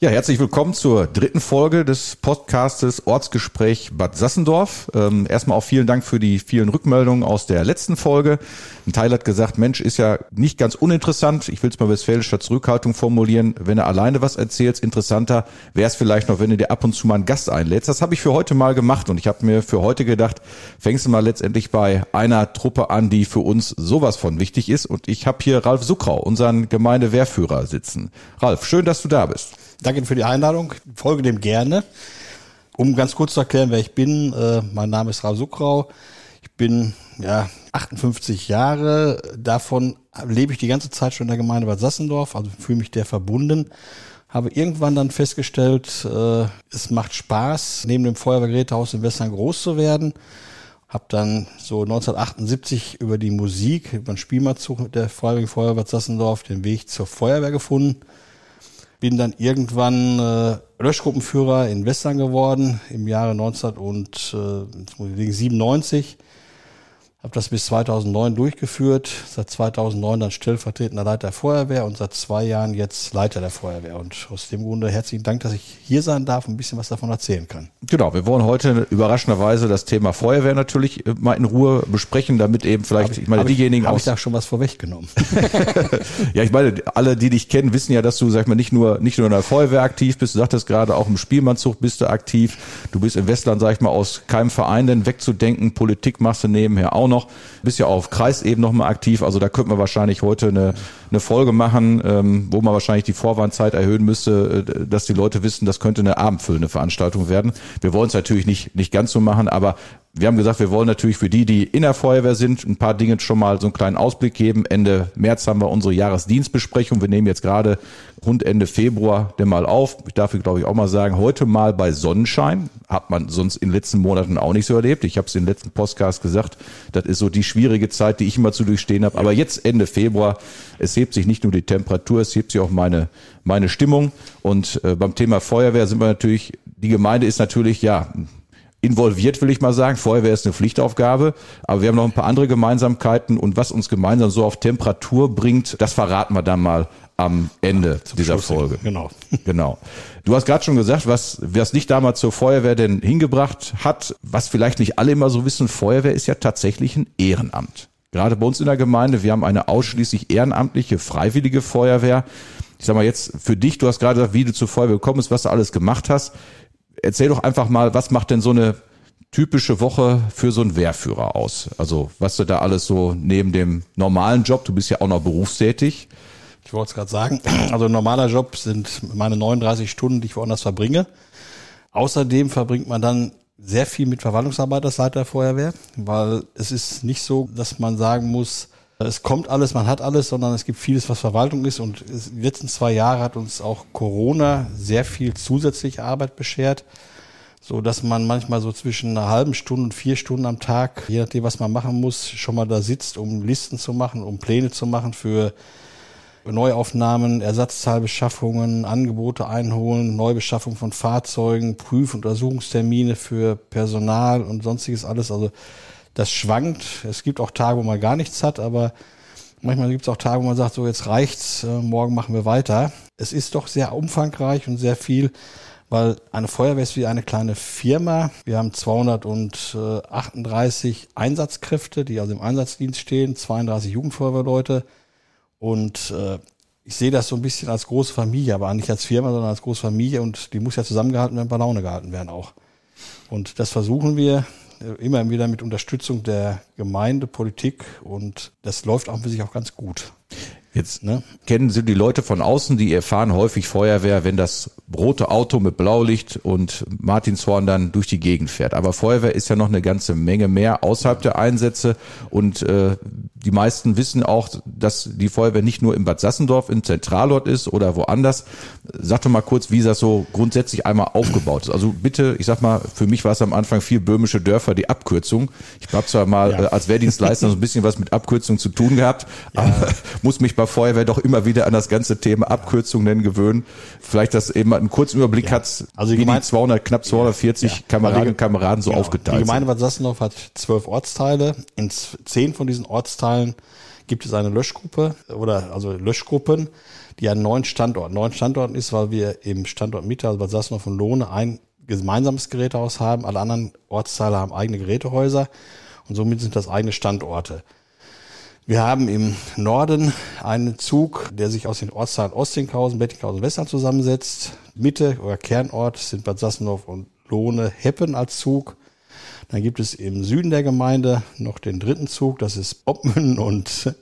Ja, herzlich willkommen zur dritten Folge des Podcastes Ortsgespräch Bad Sassendorf. Ähm, erstmal auch vielen Dank für die vielen Rückmeldungen aus der letzten Folge. Ein Teil hat gesagt, Mensch, ist ja nicht ganz uninteressant. Ich will es mal westfälischer Zurückhaltung formulieren. Wenn er alleine was erzählt, interessanter wäre es vielleicht noch, wenn du dir ab und zu mal einen Gast einlädst. Das habe ich für heute mal gemacht und ich habe mir für heute gedacht, fängst du mal letztendlich bei einer Truppe an, die für uns sowas von wichtig ist. Und ich habe hier Ralf Suckrau, unseren Gemeindewehrführer, sitzen. Ralf, schön, dass du da bist. Danke für die Einladung. Folge dem gerne. Um ganz kurz zu erklären, wer ich bin, äh, mein Name ist Ralf Suckrau. Ich bin ja 58 Jahre. Davon lebe ich die ganze Zeit schon in der Gemeinde Bad Sassendorf, also fühle mich der verbunden. Habe irgendwann dann festgestellt, äh, es macht Spaß, neben dem Feuerwehrgerätehaus in Western groß zu werden. Habe dann so 1978 über die Musik, über den Spielmannzug der Freiwilligen Feuerwehr Sassendorf den Weg zur Feuerwehr gefunden bin dann irgendwann äh, Löschgruppenführer in Western geworden im Jahre 1997. Habe das bis 2009 durchgeführt, seit 2009 dann stellvertretender Leiter der Feuerwehr und seit zwei Jahren jetzt Leiter der Feuerwehr. Und aus dem Grunde herzlichen Dank, dass ich hier sein darf und ein bisschen was davon erzählen kann. Genau, wir wollen heute überraschenderweise das Thema Feuerwehr natürlich äh, mal in Ruhe besprechen, damit eben vielleicht, ich, ich meine, diejenigen. Habe ich da schon was vorweggenommen? ja, ich meine, alle, die dich kennen, wissen ja, dass du, sag ich mal, nicht nur, nicht nur in der Feuerwehr aktiv bist, du sagtest gerade, auch im Spielmannzug bist du aktiv. Du bist in Westland, sag ich mal, aus keinem Verein denn wegzudenken, Politik machst du nebenher auch noch noch. Bist ja auf Kreisebene noch mal aktiv. Also da könnten wir wahrscheinlich heute eine, eine Folge machen, ähm, wo man wahrscheinlich die Vorwarnzeit erhöhen müsste, äh, dass die Leute wissen, das könnte eine abendfüllende Veranstaltung werden. Wir wollen es natürlich nicht, nicht ganz so machen, aber wir haben gesagt, wir wollen natürlich für die, die in der Feuerwehr sind, ein paar Dinge schon mal so einen kleinen Ausblick geben. Ende März haben wir unsere Jahresdienstbesprechung. Wir nehmen jetzt gerade rund Ende Februar den mal auf. Ich darf, glaube ich, auch mal sagen, heute mal bei Sonnenschein. Hat man sonst in den letzten Monaten auch nicht so erlebt. Ich habe es in den letzten Podcast gesagt. Das ist so die schwierige Zeit, die ich immer zu durchstehen habe. Aber jetzt Ende Februar, es hebt sich nicht nur die Temperatur, es hebt sich auch meine, meine Stimmung. Und äh, beim Thema Feuerwehr sind wir natürlich, die Gemeinde ist natürlich, ja, involviert, will ich mal sagen. Feuerwehr ist eine Pflichtaufgabe, aber wir haben noch ein paar andere Gemeinsamkeiten und was uns gemeinsam so auf Temperatur bringt, das verraten wir dann mal am Ende ja, dieser Schluss Folge. Genau. Genau. Du hast gerade schon gesagt, was, was dich damals zur Feuerwehr denn hingebracht hat, was vielleicht nicht alle immer so wissen, Feuerwehr ist ja tatsächlich ein Ehrenamt. Gerade bei uns in der Gemeinde, wir haben eine ausschließlich ehrenamtliche, freiwillige Feuerwehr. Ich sag mal jetzt für dich, du hast gerade gesagt, wie du zur Feuerwehr gekommen bist, was du alles gemacht hast erzähl doch einfach mal, was macht denn so eine typische Woche für so einen Wehrführer aus? Also was du da alles so neben dem normalen Job, du bist ja auch noch berufstätig. Ich wollte es gerade sagen, also normaler Job sind meine 39 Stunden, die ich woanders verbringe. Außerdem verbringt man dann sehr viel mit Verwaltungsarbeit als Leiter der Feuerwehr, weil es ist nicht so, dass man sagen muss, es kommt alles, man hat alles, sondern es gibt vieles, was Verwaltung ist. Und die letzten zwei Jahre hat uns auch Corona sehr viel zusätzliche Arbeit beschert, so dass man manchmal so zwischen einer halben Stunde und vier Stunden am Tag, je nachdem, was man machen muss, schon mal da sitzt, um Listen zu machen, um Pläne zu machen für Neuaufnahmen, Ersatzteilbeschaffungen, Angebote einholen, Neubeschaffung von Fahrzeugen, Prüf- und Untersuchungstermine für Personal und sonstiges alles. Also das schwankt. Es gibt auch Tage, wo man gar nichts hat, aber manchmal gibt es auch Tage, wo man sagt, so jetzt reicht's, äh, morgen machen wir weiter. Es ist doch sehr umfangreich und sehr viel, weil eine Feuerwehr ist wie eine kleine Firma. Wir haben 238 Einsatzkräfte, die also im Einsatzdienst stehen, 32 Jugendfeuerwehrleute und äh, ich sehe das so ein bisschen als große Familie, aber nicht als Firma, sondern als große Familie und die muss ja zusammengehalten werden, bei Laune gehalten werden auch. Und das versuchen wir immer wieder mit Unterstützung der Gemeinde, Politik und das läuft auch für sich auch ganz gut. Jetzt ne? kennen Sie die Leute von außen, die erfahren häufig Feuerwehr, wenn das rote Auto mit Blaulicht und Martinshorn dann durch die Gegend fährt. Aber Feuerwehr ist ja noch eine ganze Menge mehr außerhalb der Einsätze und äh, die meisten wissen auch, dass die Feuerwehr nicht nur im Bad Sassendorf im Zentralort ist oder woanders. Sag doch mal kurz, wie das so grundsätzlich einmal aufgebaut ist. Also bitte, ich sag mal, für mich war es am Anfang vier böhmische Dörfer, die Abkürzung. Ich habe zwar mal ja. äh, als Wehrdienstleister so ein bisschen was mit Abkürzung zu tun gehabt, ja. aber muss mich bei Feuerwehr doch immer wieder an das ganze Thema Abkürzungen gewöhnen. Vielleicht, dass eben einen kurzen Überblick ja. hat, also wie die 200, knapp 240 Kameraden und Kameraden so genau. aufgeteilt Die Gemeinde Bad Sassendorf hat zwölf Ortsteile. In zehn von diesen Ortsteilen gibt es eine Löschgruppe oder also Löschgruppen, die an neun Standorten, neun Standorten ist, weil wir im Standort Mitte, also Bad Sassendorf und Lohne, ein gemeinsames Gerätehaus haben. Alle anderen Ortsteile haben eigene Gerätehäuser und somit sind das eigene Standorte. Wir haben im Norden einen Zug, der sich aus den Ortsteilen Ostinghausen, Bettinghausen, Western zusammensetzt. Mitte oder Kernort sind Bad Sassendorf und Lohne, Heppen als Zug. Dann gibt es im Süden der Gemeinde noch den dritten Zug, das ist Oppmünden und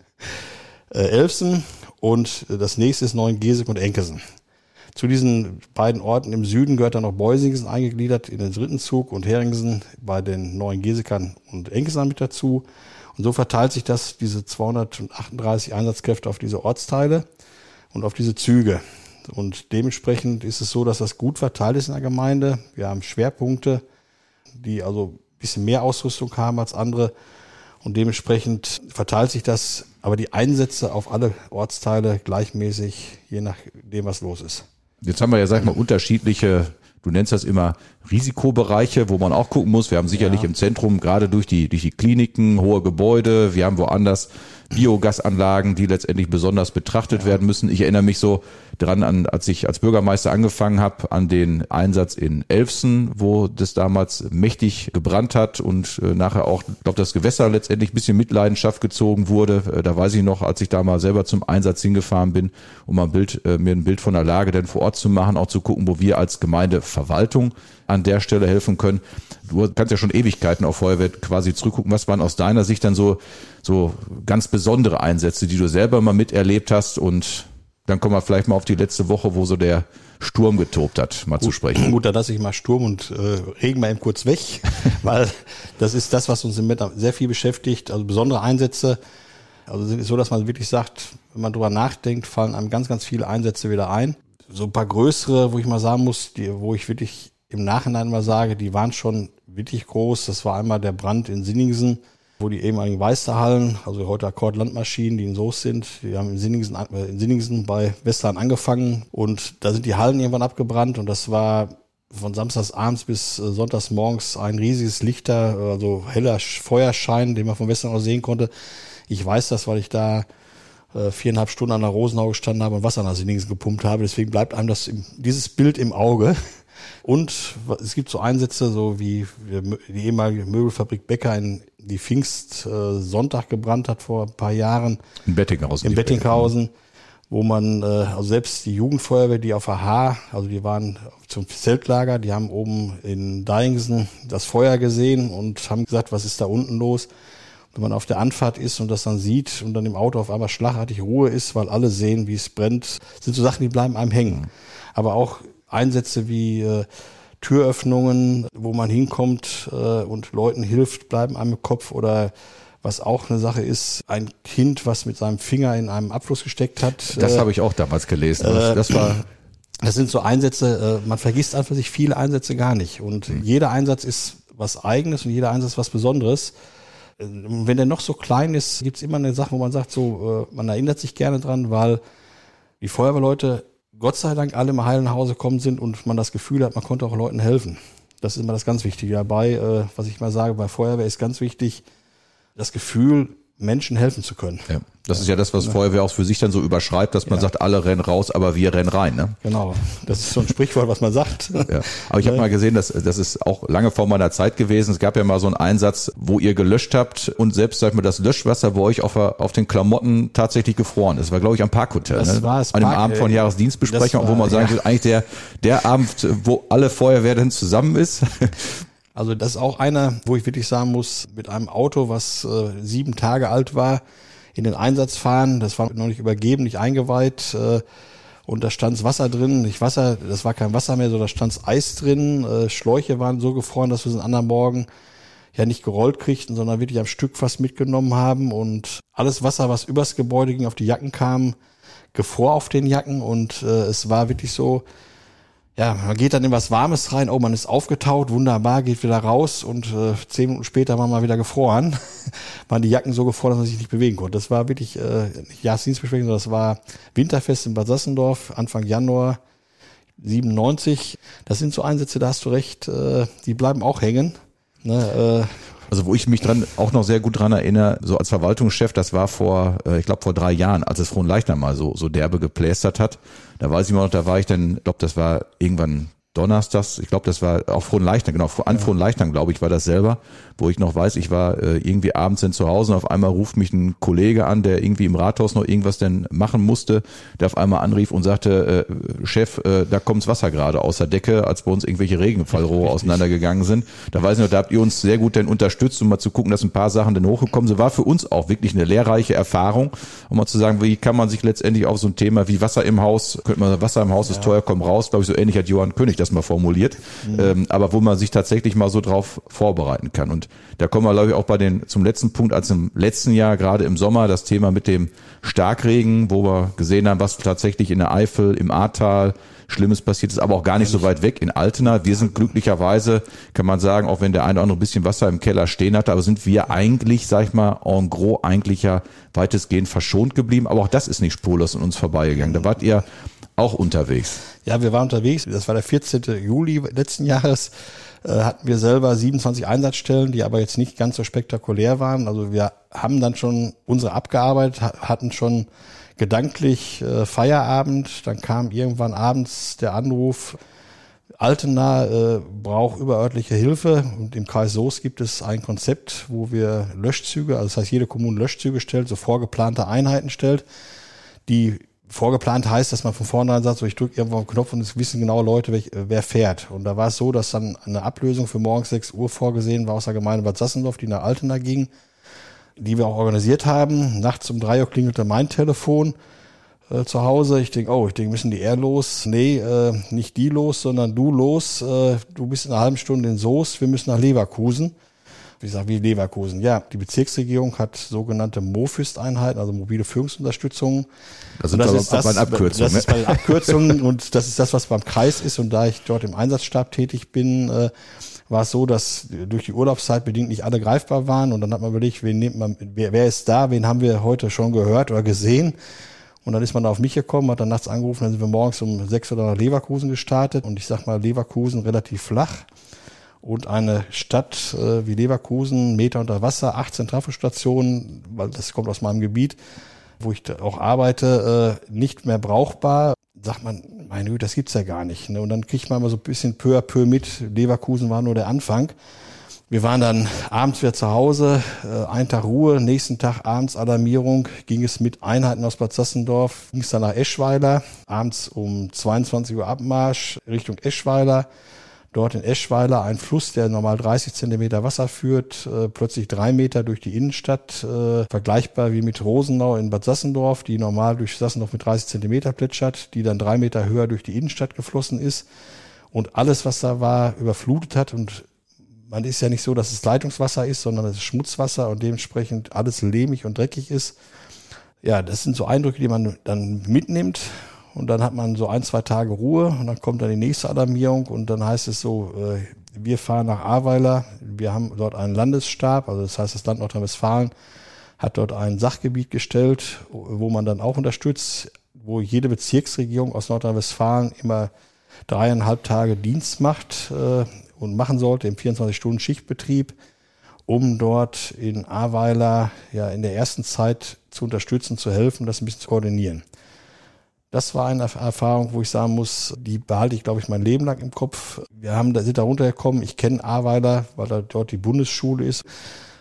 äh, Elfsen. Und das nächste ist Neuengesek und Enkesen. Zu diesen beiden Orten im Süden gehört dann noch Beusingsen eingegliedert in den dritten Zug und Heringsen bei den Neuengesekern und Enkesen mit dazu. Und so verteilt sich das, diese 238 Einsatzkräfte auf diese Ortsteile und auf diese Züge. Und dementsprechend ist es so, dass das gut verteilt ist in der Gemeinde. Wir haben Schwerpunkte, die also ein bisschen mehr Ausrüstung haben als andere. Und dementsprechend verteilt sich das, aber die Einsätze auf alle Ortsteile gleichmäßig, je nachdem, was los ist. Jetzt haben wir ja, sag ich mal, unterschiedliche du nennst das immer Risikobereiche, wo man auch gucken muss. Wir haben sicherlich ja. im Zentrum gerade durch die, durch die Kliniken hohe Gebäude. Wir haben woanders Biogasanlagen, die letztendlich besonders betrachtet ja. werden müssen. Ich erinnere mich so dran an, als ich als Bürgermeister angefangen habe, an den Einsatz in Elfsen, wo das damals mächtig gebrannt hat und äh, nachher auch, glaube das Gewässer letztendlich ein bisschen Mitleidenschaft gezogen wurde. Äh, da weiß ich noch, als ich da mal selber zum Einsatz hingefahren bin, um ein Bild, äh, mir ein Bild von der Lage denn vor Ort zu machen, auch zu gucken, wo wir als Gemeindeverwaltung an der Stelle helfen können. Du kannst ja schon Ewigkeiten auf Feuerwehr quasi zurückgucken. Was waren aus deiner Sicht dann so, so ganz besondere Einsätze, die du selber mal miterlebt hast? Und dann kommen wir vielleicht mal auf die letzte Woche, wo so der Sturm getobt hat, mal gut, zu sprechen. Gut, da lasse ich mal Sturm und äh, Regen mal eben kurz weg, weil das ist das, was uns im Wetter sehr viel beschäftigt. Also besondere Einsätze. Also so, dass man wirklich sagt, wenn man drüber nachdenkt, fallen einem ganz, ganz viele Einsätze wieder ein. So ein paar größere, wo ich mal sagen muss, die, wo ich wirklich im Nachhinein mal sage, die waren schon wirklich groß. Das war einmal der Brand in Sinningsen, wo die ehemaligen Weisterhallen, also heute Akkord Landmaschinen, die in Soos sind, die haben in Sinningsen, äh, in Sinningsen bei Western angefangen und da sind die Hallen irgendwann abgebrannt und das war von samstags abends bis äh, sonntags morgens ein riesiges Lichter, also heller Feuerschein, den man von Western aus sehen konnte. Ich weiß das, weil ich da äh, viereinhalb Stunden an der Rosenau gestanden habe und Wasser nach Sinningsen gepumpt habe. Deswegen bleibt einem das dieses Bild im Auge. Und es gibt so Einsätze, so wie die ehemalige Möbelfabrik Becker in die Pfingst äh, Sonntag gebrannt hat vor ein paar Jahren. In Bettinghausen. In Bettinghausen, wo man, äh, also selbst die Jugendfeuerwehr, die auf AH, also die waren zum Zeltlager, die haben oben in Dyingsen das Feuer gesehen und haben gesagt, was ist da unten los? Wenn man auf der Anfahrt ist und das dann sieht und dann im Auto auf einmal schlagartig Ruhe ist, weil alle sehen, wie es brennt, sind so Sachen, die bleiben einem hängen. Aber auch Einsätze wie äh, Türöffnungen, wo man hinkommt äh, und Leuten hilft, bleiben einem im Kopf oder was auch eine Sache ist, ein Kind, was mit seinem Finger in einem Abfluss gesteckt hat. Das äh, habe ich auch damals gelesen. Äh, das war das sind so Einsätze, äh, man vergisst einfach sich viele Einsätze gar nicht. Und mhm. jeder Einsatz ist was Eigenes und jeder Einsatz was Besonderes. Wenn der noch so klein ist, gibt's immer eine Sache, wo man sagt, so, äh, man erinnert sich gerne dran, weil die Feuerwehrleute Gott sei Dank alle im heilen Hause gekommen sind und man das Gefühl hat, man konnte auch Leuten helfen. Das ist immer das ganz Wichtige dabei. Äh, was ich mal sage, bei Feuerwehr ist ganz wichtig, das Gefühl, Menschen helfen zu können. Ja. Das ist ja das, was Feuerwehr auch für sich dann so überschreibt, dass man ja. sagt, alle rennen raus, aber wir rennen rein. Ne? Genau, das ist so ein Sprichwort, was man sagt. Ja. Aber ich habe mal gesehen, dass das ist auch lange vor meiner Zeit gewesen. Es gab ja mal so einen Einsatz, wo ihr gelöscht habt und selbst sag mal, das Löschwasser bei euch auf, auf den Klamotten tatsächlich gefroren ist. Das war, glaube ich, am Parkhotel. Das ne? war es An einem Abend von Jahresdienstbesprechung, war, wo man sagen ja. eigentlich der, der Abend, wo alle Feuerwehr denn zusammen ist. Also das ist auch einer, wo ich wirklich sagen muss, mit einem Auto, was äh, sieben Tage alt war, in den Einsatz fahren. Das war noch nicht übergeben, nicht eingeweiht. Äh, und da stands Wasser drin, nicht Wasser, das war kein Wasser mehr, sondern da stands Eis drin. Äh, Schläuche waren so gefroren, dass wir es einen anderen Morgen ja nicht gerollt kriegten, sondern wirklich am Stück fast mitgenommen haben. Und alles Wasser, was übers Gebäude ging, auf die Jacken kam, gefror auf den Jacken. Und äh, es war wirklich so, ja, man geht dann in was Warmes rein, oh, man ist aufgetaut, wunderbar, geht wieder raus und äh, zehn Minuten später war man wieder gefroren. waren die Jacken so gefroren, dass man sich nicht bewegen konnte. Das war wirklich äh, nicht Jahresdienstbesprechung, sondern das war Winterfest in Bad Sassendorf, Anfang Januar 97. Das sind so Einsätze, da hast du recht, äh, die bleiben auch hängen. Ne, äh, also wo ich mich dran auch noch sehr gut dran erinnere, so als Verwaltungschef, das war vor, äh, ich glaube vor drei Jahren, als es Frohnleichner mal so so derbe geplästert hat. Da weiß ich mal noch, da war ich dann, glaube das war irgendwann Donnerstags, ich glaube, das war auch Frohnleichnam, genau, an ja. Frohnleichnam, glaube ich, war das selber, wo ich noch weiß, ich war äh, irgendwie abends dann zu Hause und auf einmal ruft mich ein Kollege an, der irgendwie im Rathaus noch irgendwas denn machen musste, der auf einmal anrief und sagte, äh, Chef, äh, da kommt's Wasser gerade aus der Decke, als bei uns irgendwelche Regenfallrohre auseinandergegangen sind. Da weiß ich noch, da habt ihr uns sehr gut denn unterstützt, um mal zu gucken, dass ein paar Sachen dann hochgekommen sind. War für uns auch wirklich eine lehrreiche Erfahrung, um mal zu sagen, wie kann man sich letztendlich auf so ein Thema wie Wasser im Haus, könnte man sagen, Wasser im Haus ist ja. teuer, komm raus, glaube ich, so ähnlich hat Johann König das mal formuliert, mhm. ähm, aber wo man sich tatsächlich mal so drauf vorbereiten kann. Und da kommen wir, glaube ich, auch bei den zum letzten Punkt, als im letzten Jahr, gerade im Sommer, das Thema mit dem Starkregen, wo wir gesehen haben, was tatsächlich in der Eifel, im Ahrtal, Schlimmes passiert ist, aber auch gar nicht so weit weg in Altena. Wir sind glücklicherweise, kann man sagen, auch wenn der eine oder andere ein bisschen Wasser im Keller stehen hatte, aber sind wir eigentlich, sag ich mal, en gros eigentlich ja weitestgehend verschont geblieben. Aber auch das ist nicht spurlos an uns vorbeigegangen. Da wart ihr auch unterwegs. Ja, wir waren unterwegs. Das war der 14. Juli letzten Jahres. Äh, hatten wir selber 27 Einsatzstellen, die aber jetzt nicht ganz so spektakulär waren. Also wir haben dann schon unsere abgearbeitet, hatten schon gedanklich äh, Feierabend. Dann kam irgendwann abends der Anruf, Altena äh, braucht überörtliche Hilfe und im Kreis Soos gibt es ein Konzept, wo wir Löschzüge, also das heißt jede Kommune Löschzüge stellt, so vorgeplante Einheiten stellt, die vorgeplant heißt, dass man von vornherein sagt, so ich drücke irgendwo einen Knopf und es wissen genau Leute, welch, wer fährt. Und da war es so, dass dann eine Ablösung für morgens 6 Uhr vorgesehen war aus der Gemeinde Bad Sassendorf, die nach Altena ging, die wir auch organisiert haben. Nachts um drei Uhr klingelte mein Telefon äh, zu Hause. Ich denke, oh, ich denke, müssen die eher los? Nee, äh, nicht die los, sondern du los. Äh, du bist in einer halben Stunde in Soest, wir müssen nach Leverkusen wie gesagt, wie Leverkusen. Ja, die Bezirksregierung hat sogenannte MOFIST-Einheiten, also mobile Führungsunterstützung. Also das, ist das, bei Abkürzungen. Das ist bei den Abkürzungen und das ist das, was beim Kreis ist. Und da ich dort im Einsatzstab tätig bin, äh, war es so, dass durch die Urlaubszeit bedingt nicht alle greifbar waren. Und dann hat man überlegt, wen nimmt man, wer, wer ist da, wen haben wir heute schon gehört oder gesehen. Und dann ist man da auf mich gekommen, hat dann nachts angerufen, dann sind wir morgens um sechs Uhr nach Leverkusen gestartet. Und ich sag mal, Leverkusen relativ flach und eine Stadt äh, wie Leverkusen, Meter unter Wasser, 18 Trafostationen, weil das kommt aus meinem Gebiet, wo ich auch arbeite, äh, nicht mehr brauchbar. Sagt man, meine Güte, das gibt's ja gar nicht. Ne? Und dann kriegt man immer so ein bisschen peu à peu mit. Leverkusen war nur der Anfang. Wir waren dann abends wieder zu Hause, äh, ein Tag Ruhe, nächsten Tag abends Alarmierung, ging es mit Einheiten aus Bad Sassendorf, ging es dann nach Eschweiler, abends um 22 Uhr Abmarsch Richtung Eschweiler dort in Eschweiler ein Fluss, der normal 30 Zentimeter Wasser führt, äh, plötzlich drei Meter durch die Innenstadt, äh, vergleichbar wie mit Rosenau in Bad Sassendorf, die normal durch Sassendorf mit 30 Zentimeter plätschert, die dann drei Meter höher durch die Innenstadt geflossen ist und alles, was da war, überflutet hat und man ist ja nicht so, dass es Leitungswasser ist, sondern es ist Schmutzwasser und dementsprechend alles lehmig und dreckig ist. Ja, das sind so Eindrücke, die man dann mitnimmt und dann hat man so ein, zwei Tage Ruhe und dann kommt dann die nächste Alarmierung und dann heißt es so, äh, wir fahren nach Ahrweiler, wir haben dort einen Landesstab, also das heißt das Land Nordrhein-Westfalen hat dort ein Sachgebiet gestellt, wo man dann auch unterstützt, wo jede Bezirksregierung aus Nordrhein-Westfalen immer dreieinhalb Tage Dienst macht äh, und machen sollte im 24-Stunden-Schichtbetrieb, um dort in Ahrweiler ja in der ersten Zeit zu unterstützen, zu helfen, das ein bisschen zu koordinieren. Das war eine Erfahrung, wo ich sagen muss, die behalte ich, glaube ich, mein Leben lang im Kopf. Wir haben, sind da runtergekommen. Ich kenne Ahrweiler, weil da dort die Bundesschule ist.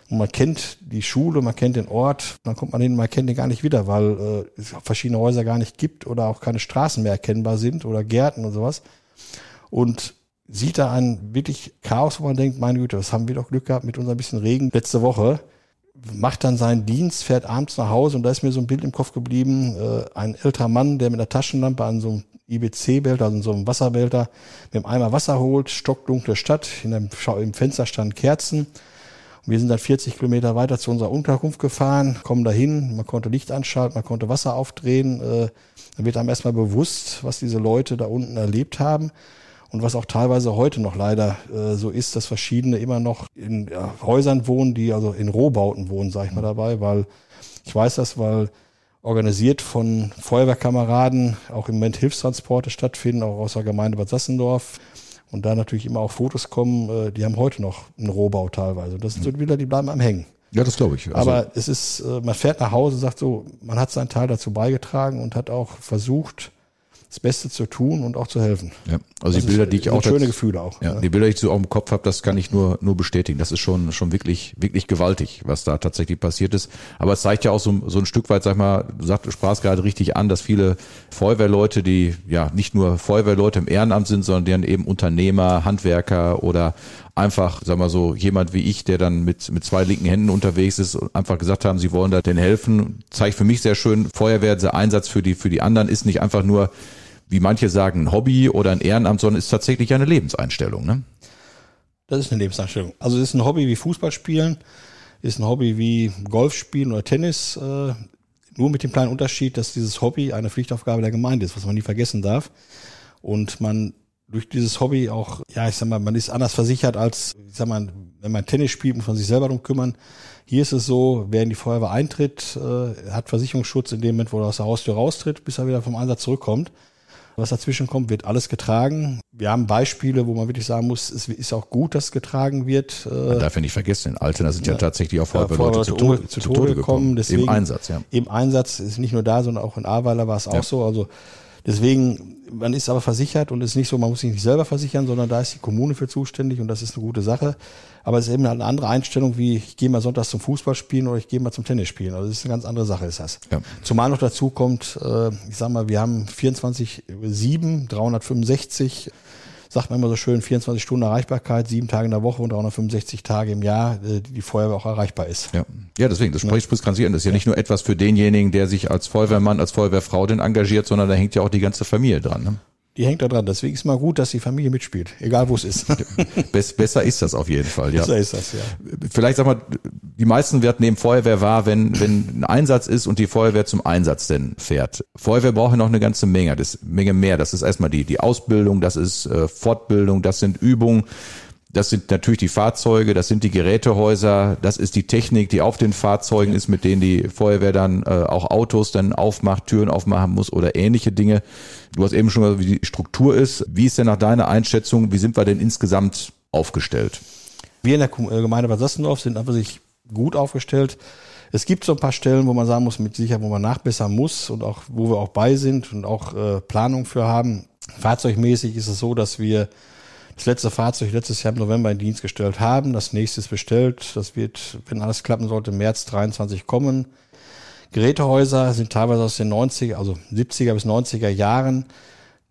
Und man kennt die Schule, man kennt den Ort, dann kommt man hin, man kennt den gar nicht wieder, weil äh, es verschiedene Häuser gar nicht gibt oder auch keine Straßen mehr erkennbar sind oder Gärten und sowas. Und sieht da ein wirklich Chaos, wo man denkt, meine Güte, was haben wir doch Glück gehabt mit unserem bisschen Regen letzte Woche macht dann seinen Dienst, fährt abends nach Hause und da ist mir so ein Bild im Kopf geblieben, äh, ein älterer Mann, der mit einer Taschenlampe an so einem IBC-Behälter, also in so einem Wasserbehälter, mit einem Eimer Wasser holt, stockdunkle Stadt, in einem, im Fenster standen Kerzen. Und wir sind dann 40 Kilometer weiter zu unserer Unterkunft gefahren, kommen dahin, man konnte Licht anschalten, man konnte Wasser aufdrehen. Äh, dann wird einem erstmal bewusst, was diese Leute da unten erlebt haben. Und was auch teilweise heute noch leider äh, so ist, dass verschiedene immer noch in ja, Häusern wohnen, die also in Rohbauten wohnen, sage ich mal dabei, weil ich weiß das, weil organisiert von Feuerwehrkameraden auch im Moment Hilfstransporte stattfinden, auch aus der Gemeinde Bad Sassendorf. Und da natürlich immer auch Fotos kommen, äh, die haben heute noch einen Rohbau teilweise. Das sind so Bilder, die bleiben am Hängen. Ja, das glaube ich. Also Aber es ist, äh, man fährt nach Hause, sagt so, man hat seinen Teil dazu beigetragen und hat auch versucht, das Beste zu tun und auch zu helfen. Ja, also das die Bilder, ist, die ich auch schöne Gefühle auch. Ja, ja, die Bilder, die ich so auch im Kopf habe, das kann ich nur nur bestätigen. Das ist schon schon wirklich wirklich gewaltig, was da tatsächlich passiert ist. Aber es zeigt ja auch so, so ein Stück weit, sag mal, du sagt, sprachst gerade richtig an, dass viele Feuerwehrleute, die ja nicht nur Feuerwehrleute im Ehrenamt sind, sondern deren eben Unternehmer, Handwerker oder einfach, sag mal so, jemand wie ich, der dann mit, mit zwei linken Händen unterwegs ist und einfach gesagt haben, sie wollen da denn helfen, zeigt für mich sehr schön, Feuerwehr, der Einsatz für die, für die anderen ist nicht einfach nur wie manche sagen, ein Hobby oder ein Ehrenamt, sondern ist tatsächlich eine Lebenseinstellung. Ne? Das ist eine Lebenseinstellung. Also es ist ein Hobby wie Fußball spielen, ist ein Hobby wie Golf spielen oder Tennis, äh, nur mit dem kleinen Unterschied, dass dieses Hobby eine Pflichtaufgabe der Gemeinde ist, was man nie vergessen darf. Und man durch dieses Hobby auch, ja, ich sag mal, man ist anders versichert als, ich sag mal, wenn man Tennis spielt, muss man sich selber darum kümmern. Hier ist es so, wer in die Feuerwehr eintritt, äh, hat Versicherungsschutz in dem Moment, wo er aus der Haustür raustritt, bis er wieder vom Einsatz zurückkommt. Was dazwischen kommt, wird alles getragen. Wir haben Beispiele, wo man wirklich sagen muss, es ist auch gut, dass getragen wird. Man darf ja nicht vergessen, in Altena sind ja, ja tatsächlich auch Feuerwehrleute ja, zu, Tode, zu, Tode gekommen. Deswegen, Im Einsatz, ja. Im Einsatz ist nicht nur da, sondern auch in Ahrweiler war es auch so. Also deswegen, man ist aber versichert und es ist nicht so, man muss sich nicht selber versichern, sondern da ist die Kommune für zuständig und das ist eine gute Sache. Aber es ist eben eine andere Einstellung, wie ich gehe mal sonntags zum Fußball spielen oder ich gehe mal zum Tennis spielen. Also das ist eine ganz andere Sache, ist das. Ja. Zumal noch dazu kommt, äh, ich sag mal, wir haben 24, 7, 365 sagt man immer so schön, 24 Stunden Erreichbarkeit, sieben Tage in der Woche und 365 Tage im Jahr, äh, die Feuerwehr auch erreichbar ist. Ja, ja deswegen, das spricht ja. ganz Das ist ja, ja nicht nur etwas für denjenigen, der sich als Feuerwehrmann, als Feuerwehrfrau denn engagiert, sondern da hängt ja auch die ganze Familie dran. Ne? Die hängt da dran. Deswegen ist mal gut, dass die Familie mitspielt, egal wo es ist. besser ist das auf jeden Fall, ja. Besser ist das, ja. Vielleicht sag mal, die meisten Wert nehmen Feuerwehr wahr, wenn, wenn ein Einsatz ist und die Feuerwehr zum Einsatz denn fährt. Feuerwehr braucht ja noch eine ganze Menge, das Menge mehr. Das ist erstmal die, die Ausbildung, das ist äh, Fortbildung, das sind Übungen. Das sind natürlich die Fahrzeuge, das sind die Gerätehäuser, das ist die Technik, die auf den Fahrzeugen ist, mit denen die Feuerwehr dann äh, auch Autos dann aufmacht, Türen aufmachen muss oder ähnliche Dinge. Du hast eben schon gesagt, wie die Struktur ist. Wie ist denn nach deiner Einschätzung, wie sind wir denn insgesamt aufgestellt? Wir in der äh, Gemeinde Bad Sassendorf sind einfach sich gut aufgestellt. Es gibt so ein paar Stellen, wo man sagen muss, mit Sicherheit, wo man nachbessern muss und auch, wo wir auch bei sind und auch äh, Planung für haben. Fahrzeugmäßig ist es so, dass wir das letzte Fahrzeug letztes Jahr im November in Dienst gestellt haben. Das nächste ist bestellt. Das wird, wenn alles klappen sollte, im März 23 kommen. Gerätehäuser sind teilweise aus den 90er, also 70er bis 90er Jahren.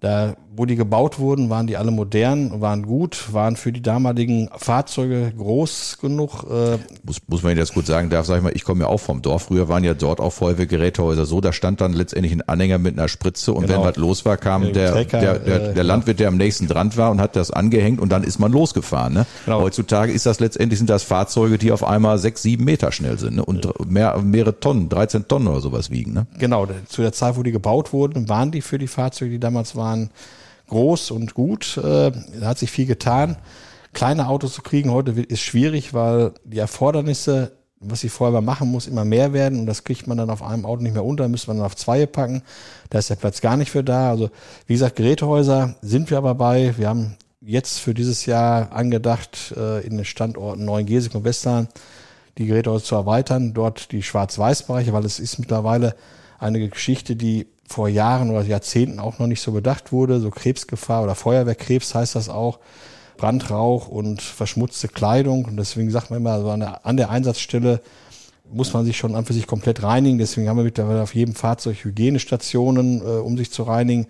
Da, wo die gebaut wurden, waren die alle modern, waren gut, waren für die damaligen Fahrzeuge groß genug. Äh muss, muss man jetzt gut sagen darf, sag ich mal, ich komme ja auch vom Dorf. Früher waren ja dort auch Feuerwehrgerätehäuser so, da stand dann letztendlich ein Anhänger mit einer Spritze und genau. wenn was los war, kam der, Trecker, der, der, der, äh, Landwirt, der am nächsten dran war und hat das angehängt und dann ist man losgefahren. Ne? Genau. Heutzutage ist das letztendlich, sind das Fahrzeuge, die auf einmal sechs, sieben Meter schnell sind ne? und mehr, mehrere Tonnen, 13 Tonnen oder sowas wiegen. Ne? Genau, zu der Zeit, wo die gebaut wurden, waren die für die Fahrzeuge, die damals waren groß und gut. Äh, da hat sich viel getan. Kleine Autos zu kriegen heute ist schwierig, weil die Erfordernisse, was ich vorher machen muss, immer mehr werden und das kriegt man dann auf einem Auto nicht mehr unter, müsste man dann auf zwei packen. Da ist der Platz gar nicht für da. Also wie gesagt, Gerätehäuser sind wir aber bei. Wir haben jetzt für dieses Jahr angedacht, äh, in den Standorten Neuengesig und Western die Gerätehäuser zu erweitern, dort die Schwarz-Weiß-Bereiche, weil es ist mittlerweile eine Geschichte, die vor Jahren oder Jahrzehnten auch noch nicht so bedacht wurde. So Krebsgefahr oder Feuerwehrkrebs heißt das auch. Brandrauch und verschmutzte Kleidung. Und deswegen sagt man immer, also an, der, an der Einsatzstelle muss man sich schon an für sich komplett reinigen. Deswegen haben wir mittlerweile auf jedem Fahrzeug Hygienestationen, äh, um sich zu reinigen.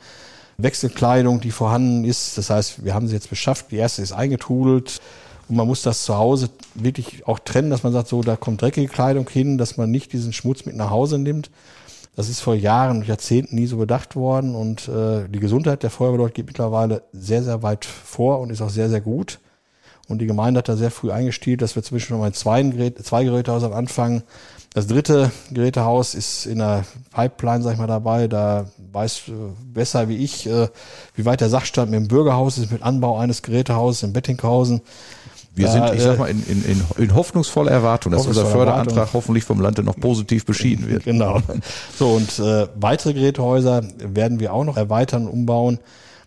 Wechselkleidung, die vorhanden ist. Das heißt, wir haben sie jetzt beschafft. Die erste ist eingetrudelt Und man muss das zu Hause wirklich auch trennen, dass man sagt, so, da kommt dreckige Kleidung hin, dass man nicht diesen Schmutz mit nach Hause nimmt. Das ist vor Jahren und Jahrzehnten nie so bedacht worden und äh, die Gesundheit der Feuerwehrleute geht mittlerweile sehr, sehr weit vor und ist auch sehr, sehr gut. Und die Gemeinde hat da sehr früh eingestielt, dass wir zwischen ein zwei, Gerät, zwei Gerätehaus am Anfang. Das dritte Gerätehaus ist in der Pipeline, sag ich mal, dabei. Da weiß äh, besser wie ich, äh, wie weit der Sachstand mit dem Bürgerhaus ist, mit Anbau eines Gerätehauses in Bettinghausen. Wir da, sind, ich sag äh, mal, in, in, in, hoffnungsvoller Erwartung, dass unser Förderantrag Erwartung. hoffentlich vom Lande noch positiv beschieden wird. Genau. So, und äh, weitere Gerätehäuser werden wir auch noch erweitern und umbauen.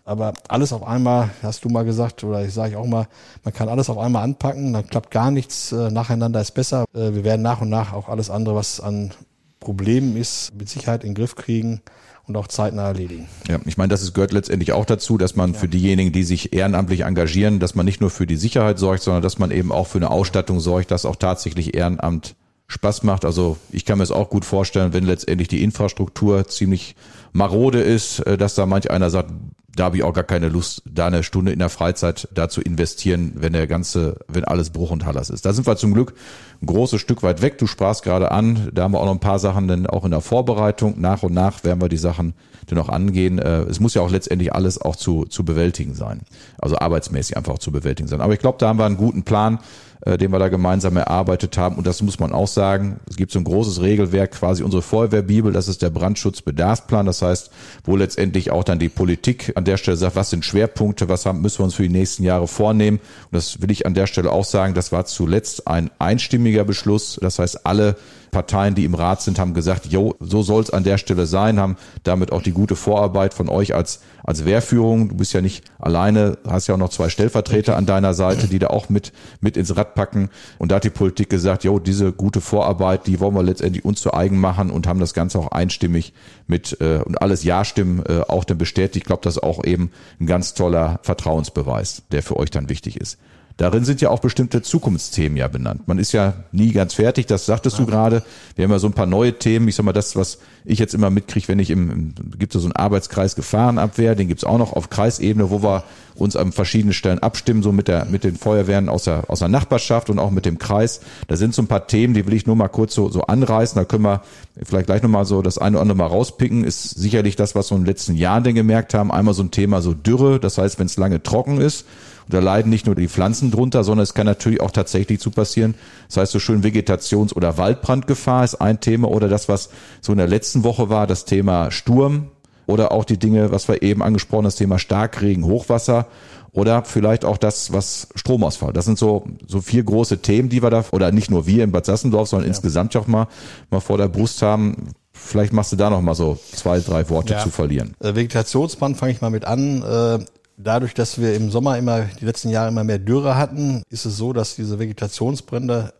Aber alles auf einmal, hast du mal gesagt, oder ich sage auch mal, man kann alles auf einmal anpacken, dann klappt gar nichts, äh, nacheinander ist besser. Äh, wir werden nach und nach auch alles andere, was an Problemen ist, mit Sicherheit in den Griff kriegen und auch zeitnah erledigen. Ja, ich meine, das ist, gehört letztendlich auch dazu, dass man ja. für diejenigen, die sich ehrenamtlich engagieren, dass man nicht nur für die Sicherheit sorgt, sondern dass man eben auch für eine Ausstattung sorgt, dass auch tatsächlich Ehrenamt Spaß macht. Also ich kann mir es auch gut vorstellen, wenn letztendlich die Infrastruktur ziemlich marode ist, äh, dass da manch einer sagt, da habe ich auch gar keine Lust, da eine Stunde in der Freizeit da zu investieren, wenn der ganze, wenn alles Bruch und Hallas ist. Da sind wir zum Glück ein großes Stück weit weg. Du sprachst gerade an, da haben wir auch noch ein paar Sachen dann auch in der Vorbereitung. Nach und nach werden wir die Sachen dann auch angehen. Äh, es muss ja auch letztendlich alles auch zu, zu bewältigen sein. Also arbeitsmäßig einfach auch zu bewältigen sein. Aber ich glaube, da haben wir einen guten Plan äh, den wir da gemeinsam erarbeitet haben. Und das muss man auch sagen. Es gibt so ein großes Regelwerk, quasi unsere Feuerwehrbibel. Das ist der Brandschutzbedarfsplan. Das heißt, wo letztendlich auch dann die Politik an der Stelle sagt, was sind Schwerpunkte, was haben, müssen wir uns für die nächsten Jahre vornehmen. Und das will ich an der Stelle auch sagen. Das war zuletzt ein einstimmiger Beschluss. Das heißt, alle Parteien, die im Rat sind, haben gesagt, jo, so soll es an der Stelle sein, haben damit auch die gute Vorarbeit von euch als, als Wehrführung. Du bist ja nicht alleine, hast ja auch noch zwei Stellvertreter an deiner Seite, die da auch mit, mit ins Rad packen. Und da hat die Politik gesagt, jo, diese gute Vorarbeit, die wollen wir letztendlich uns zu eigen machen und haben das Ganze auch einstimmig mit äh, und alles Ja-Stimmen äh, auch dann bestätigt. Ich glaube, das ist auch eben ein ganz toller Vertrauensbeweis, der für euch dann wichtig ist. Darin sind ja auch bestimmte Zukunftsthemen ja benannt. Man ist ja nie ganz fertig, das sagtest du gerade. Wir haben ja so ein paar neue Themen. Ich sag mal, das, was ich jetzt immer mitkriege, wenn ich im, im gibt es so einen Arbeitskreis Gefahrenabwehr, den gibt's auch noch auf Kreisebene, wo wir uns an verschiedenen Stellen abstimmen, so mit der, mit den Feuerwehren aus der, aus der Nachbarschaft und auch mit dem Kreis. Da sind so ein paar Themen, die will ich nur mal kurz so, so anreißen. Da können wir vielleicht gleich nochmal so das eine oder andere mal rauspicken. Ist sicherlich das, was wir in den letzten Jahren denn gemerkt haben. Einmal so ein Thema so Dürre. Das heißt, wenn es lange trocken ist, und da leiden nicht nur die Pflanzen drunter, sondern es kann natürlich auch tatsächlich zu passieren. Das heißt, so schön Vegetations- oder Waldbrandgefahr ist ein Thema oder das, was so in der letzten Woche war, das Thema Sturm oder auch die Dinge, was wir eben angesprochen, das Thema Starkregen, Hochwasser oder vielleicht auch das, was Stromausfall. Das sind so, so vier große Themen, die wir da, oder nicht nur wir in Bad Sassendorf, sondern ja. insgesamt auch mal, mal vor der Brust haben. Vielleicht machst du da noch mal so zwei, drei Worte ja. zu verlieren. Äh, Vegetationsbrand fange ich mal mit an. Dadurch, dass wir im Sommer immer, die letzten Jahre immer mehr Dürre hatten, ist es so, dass diese Vegetationsbrände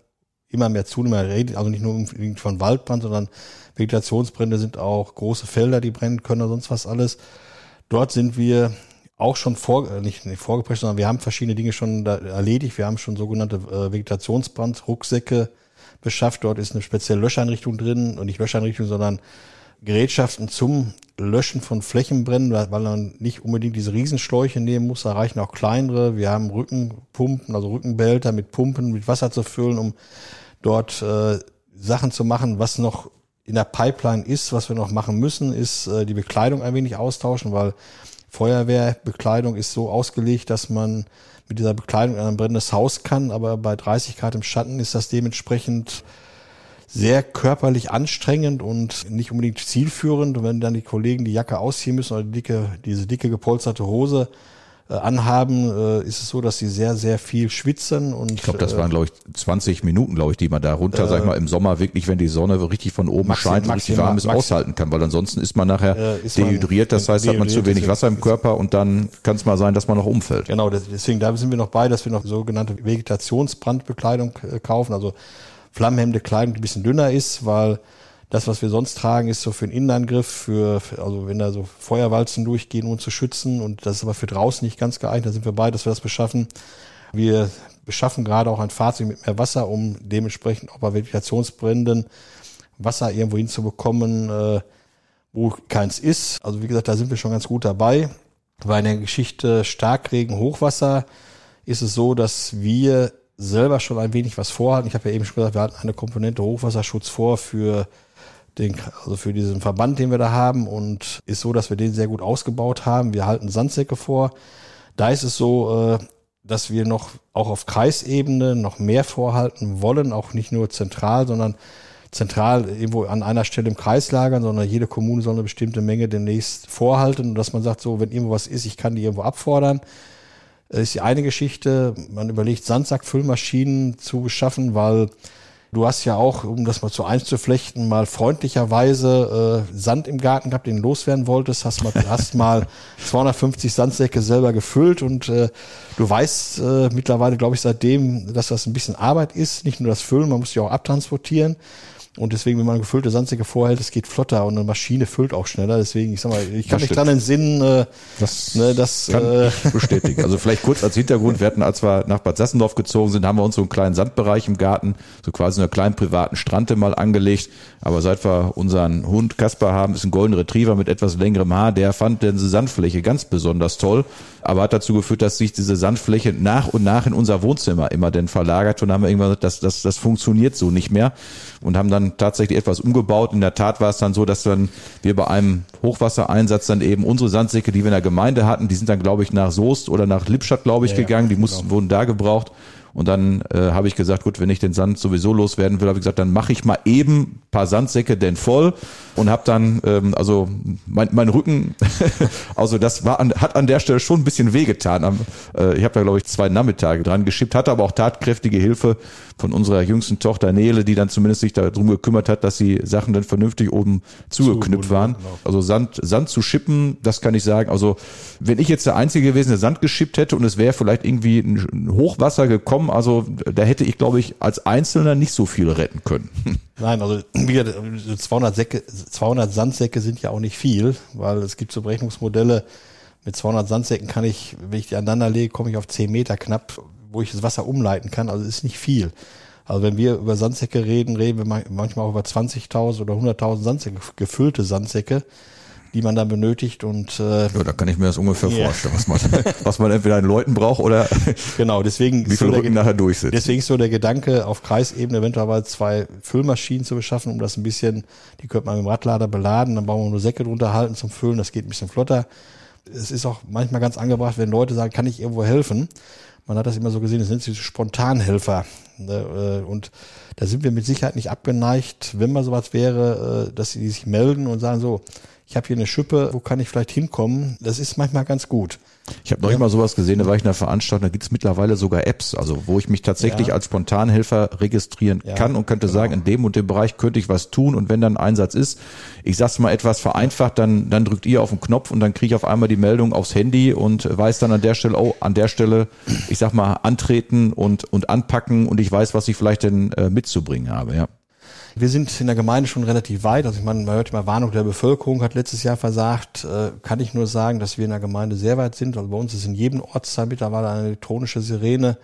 immer mehr zunehmen. Also nicht nur von Waldbrand, sondern Vegetationsbrände sind auch große Felder, die brennen können oder sonst was alles. Dort sind wir auch schon vor, äh, nicht, nicht vorgeprescht, sondern wir haben verschiedene Dinge schon erledigt. Wir haben schon sogenannte äh, Vegetationsbrand-Rucksäcke beschafft. Dort ist eine spezielle Löscheinrichtung drin und nicht Löscheinrichtung, sondern Gerätschaften zum Löschen von Flächenbränden, weil man nicht unbedingt diese Riesenschläuche nehmen muss. Da reichen auch kleinere. Wir haben Rückenpumpen, also Rückenbehälter mit Pumpen, mit Wasser zu füllen, um dort äh, Sachen zu machen. Was noch in der Pipeline ist, was wir noch machen müssen, ist äh, die Bekleidung ein wenig austauschen, weil Feuerwehrbekleidung ist so ausgelegt, dass man mit dieser Bekleidung in ein brennendes Haus kann, aber bei 30 Grad im Schatten ist das dementsprechend sehr körperlich anstrengend und nicht unbedingt zielführend. Und wenn dann die Kollegen die Jacke ausziehen müssen oder die dicke, diese dicke gepolsterte Hose äh, anhaben, äh, ist es so, dass sie sehr, sehr viel schwitzen. Und, ich glaube, das waren, glaube ich, 20 Minuten, glaube ich, die man da runter, äh, sag ich mal, im Sommer wirklich, wenn die Sonne richtig von oben maxim, scheint und richtig warm ist, aushalten kann. Weil ansonsten ist man nachher äh, ist dehydriert, das heißt, hat man zu wenig Wasser im Körper und dann kann es mal sein, dass man noch umfällt. Genau, deswegen da sind wir noch bei, dass wir noch sogenannte Vegetationsbrandbekleidung äh, kaufen, also flammenhemmende Kleidung, die ein bisschen dünner ist, weil das, was wir sonst tragen, ist so für einen Innenangriff, für, also wenn da so Feuerwalzen durchgehen, um zu schützen. Und das ist aber für draußen nicht ganz geeignet. Da sind wir bei, dass wir das beschaffen. Wir beschaffen gerade auch ein Fahrzeug mit mehr Wasser, um dementsprechend auch bei Vegetationsbränden Wasser irgendwo hinzubekommen, äh, wo keins ist. Also wie gesagt, da sind wir schon ganz gut dabei. Bei der Geschichte Starkregen, Hochwasser ist es so, dass wir selber schon ein wenig was vorhalten. Ich habe ja eben schon gesagt, wir hatten eine Komponente Hochwasserschutz vor für den, also für diesen Verband, den wir da haben und ist so, dass wir den sehr gut ausgebaut haben. Wir halten Sandsäcke vor. Da ist es so, äh, dass wir noch auch auf Kreisebene noch mehr vorhalten wollen, auch nicht nur zentral, sondern zentral irgendwo an einer Stelle im Kreis lagern, sondern jede Kommune soll eine bestimmte Menge demnächst vorhalten und dass man sagt, so, wenn irgendwo was ist, ich kann die irgendwo abfordern. Das ist die eine Geschichte. Man überlegt, Sandsackfüllmaschinen zu beschaffen, weil Du hast ja auch, um das mal zu eins zu flechten, mal freundlicherweise äh, Sand im Garten gehabt, den du loswerden wolltest, hast mal, hast mal 250 Sandsäcke selber gefüllt und äh, du weißt äh, mittlerweile, glaube ich, seitdem, dass das ein bisschen Arbeit ist, nicht nur das Füllen, man muss die auch abtransportieren. Und deswegen, wenn man gefüllte Sandsäcke vorhält, es geht flotter und eine Maschine füllt auch schneller. Deswegen, ich sag mal, ich kann das mich dran entsinnen, äh, das, ne, das kann äh, ich bestätigen. Also vielleicht kurz als Hintergrund, wir hatten, als wir nach Bad Sassendorf gezogen sind, haben wir uns so einen kleinen Sandbereich im Garten, so quasi eine kleinen privaten Strande mal angelegt. Aber seit wir unseren Hund Kasper haben, ist ein Golden Retriever mit etwas längerem Haar, der fand diese Sandfläche ganz besonders toll, aber hat dazu geführt, dass sich diese Sandfläche nach und nach in unser Wohnzimmer immer denn verlagert und haben wir irgendwann gesagt, das, das, das funktioniert so nicht mehr und haben dann tatsächlich etwas umgebaut. In der Tat war es dann so, dass dann wir bei einem Hochwassereinsatz dann eben unsere Sandsäcke, die wir in der Gemeinde hatten, die sind dann glaube ich nach Soest oder nach Lippstadt glaube ich ja, gegangen, die mussten, genau. wurden da gebraucht und dann äh, habe ich gesagt, gut, wenn ich den Sand sowieso loswerden will, habe ich gesagt, dann mache ich mal eben paar Sandsäcke denn voll und habe dann, ähm, also mein, mein Rücken, also das war an, hat an der Stelle schon ein bisschen wehgetan. Am, äh, ich habe da glaube ich zwei Nachmittage dran geschippt, hatte aber auch tatkräftige Hilfe von unserer jüngsten Tochter Nele, die dann zumindest sich darum gekümmert hat, dass die Sachen dann vernünftig oben zugeknüpft waren. Genau. Also Sand, Sand zu schippen, das kann ich sagen. Also wenn ich jetzt der Einzige gewesen, der Sand geschippt hätte und es wäre vielleicht irgendwie ein Hochwasser gekommen, also da hätte ich, glaube ich, als Einzelner nicht so viel retten können. Nein, also wie 200, Säcke, 200 Sandsäcke sind ja auch nicht viel, weil es gibt so Berechnungsmodelle, mit 200 Sandsäcken kann ich, wenn ich die aneinander lege, komme ich auf 10 Meter knapp wo ich das Wasser umleiten kann. Also ist nicht viel. Also wenn wir über Sandsäcke reden, reden wir manchmal auch über 20.000 oder 100.000 Sandsäcke, gefüllte Sandsäcke, die man dann benötigt und äh, ja, da kann ich mir das ungefähr yeah. vorstellen, was man, was man entweder an Leuten braucht oder genau. Deswegen wie viele so Rücken nachher durch sind. Deswegen ist so der Gedanke, auf Kreisebene eventuell zwei Füllmaschinen zu beschaffen, um das ein bisschen, die könnte man mit dem Radlader beladen, dann brauchen wir nur Säcke drunter halten zum Füllen, das geht ein bisschen flotter. Es ist auch manchmal ganz angebracht, wenn Leute sagen, kann ich irgendwo helfen? man hat das immer so gesehen, das sind diese Spontanhelfer. Ne, äh, und da sind wir mit Sicherheit nicht abgeneigt, wenn mal sowas wäre, äh, dass sie sich melden und sagen so, ich habe hier eine Schippe, wo kann ich vielleicht hinkommen? Das ist manchmal ganz gut. Ich habe noch ja. mal sowas gesehen, da war ich in einer Veranstaltung, da gibt es mittlerweile sogar Apps, also wo ich mich tatsächlich ja. als Spontanhelfer registrieren ja, kann und könnte genau. sagen, in dem und dem Bereich könnte ich was tun und wenn dann ein Einsatz ist, ich sag's mal etwas vereinfacht, dann, dann drückt ihr auf den Knopf und dann kriege ich auf einmal die Meldung aufs Handy und weiß dann an der Stelle, oh, an der Stelle, ich sag mal, antreten und, und anpacken und ich weiß, was ich vielleicht denn äh, mitzubringen habe, ja. Wir sind in der Gemeinde schon relativ weit. Also ich meine, man hört immer Warnung der Bevölkerung hat letztes Jahr versagt. Äh, kann ich nur sagen, dass wir in der Gemeinde sehr weit sind. Also bei uns ist in jedem Ortsteil mittlerweile eine elektronische Sirene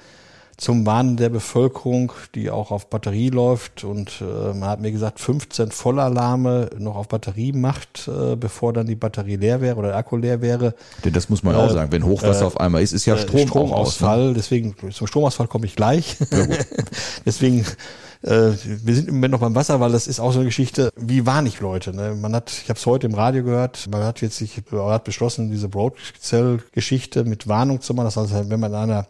zum Warnen der Bevölkerung, die auch auf Batterie läuft. Und äh, man hat mir gesagt, 15 Vollalarme noch auf Batterie macht, äh, bevor dann die Batterie leer wäre oder der Akku leer wäre. Denn das muss man auch äh, sagen, wenn Hochwasser auf einmal ist, ist ja Strom Stromausfall. Aus, ne? Deswegen zum Stromausfall komme ich gleich. Ja, Deswegen äh, wir sind im Moment noch beim Wasser, weil das ist auch so eine Geschichte, wie warnig Leute. Ne? Man hat, ich habe es heute im Radio gehört, man hat jetzt sich hat beschlossen, diese Broadcell-Geschichte mit Warnung zu machen. Das heißt, wenn man in einer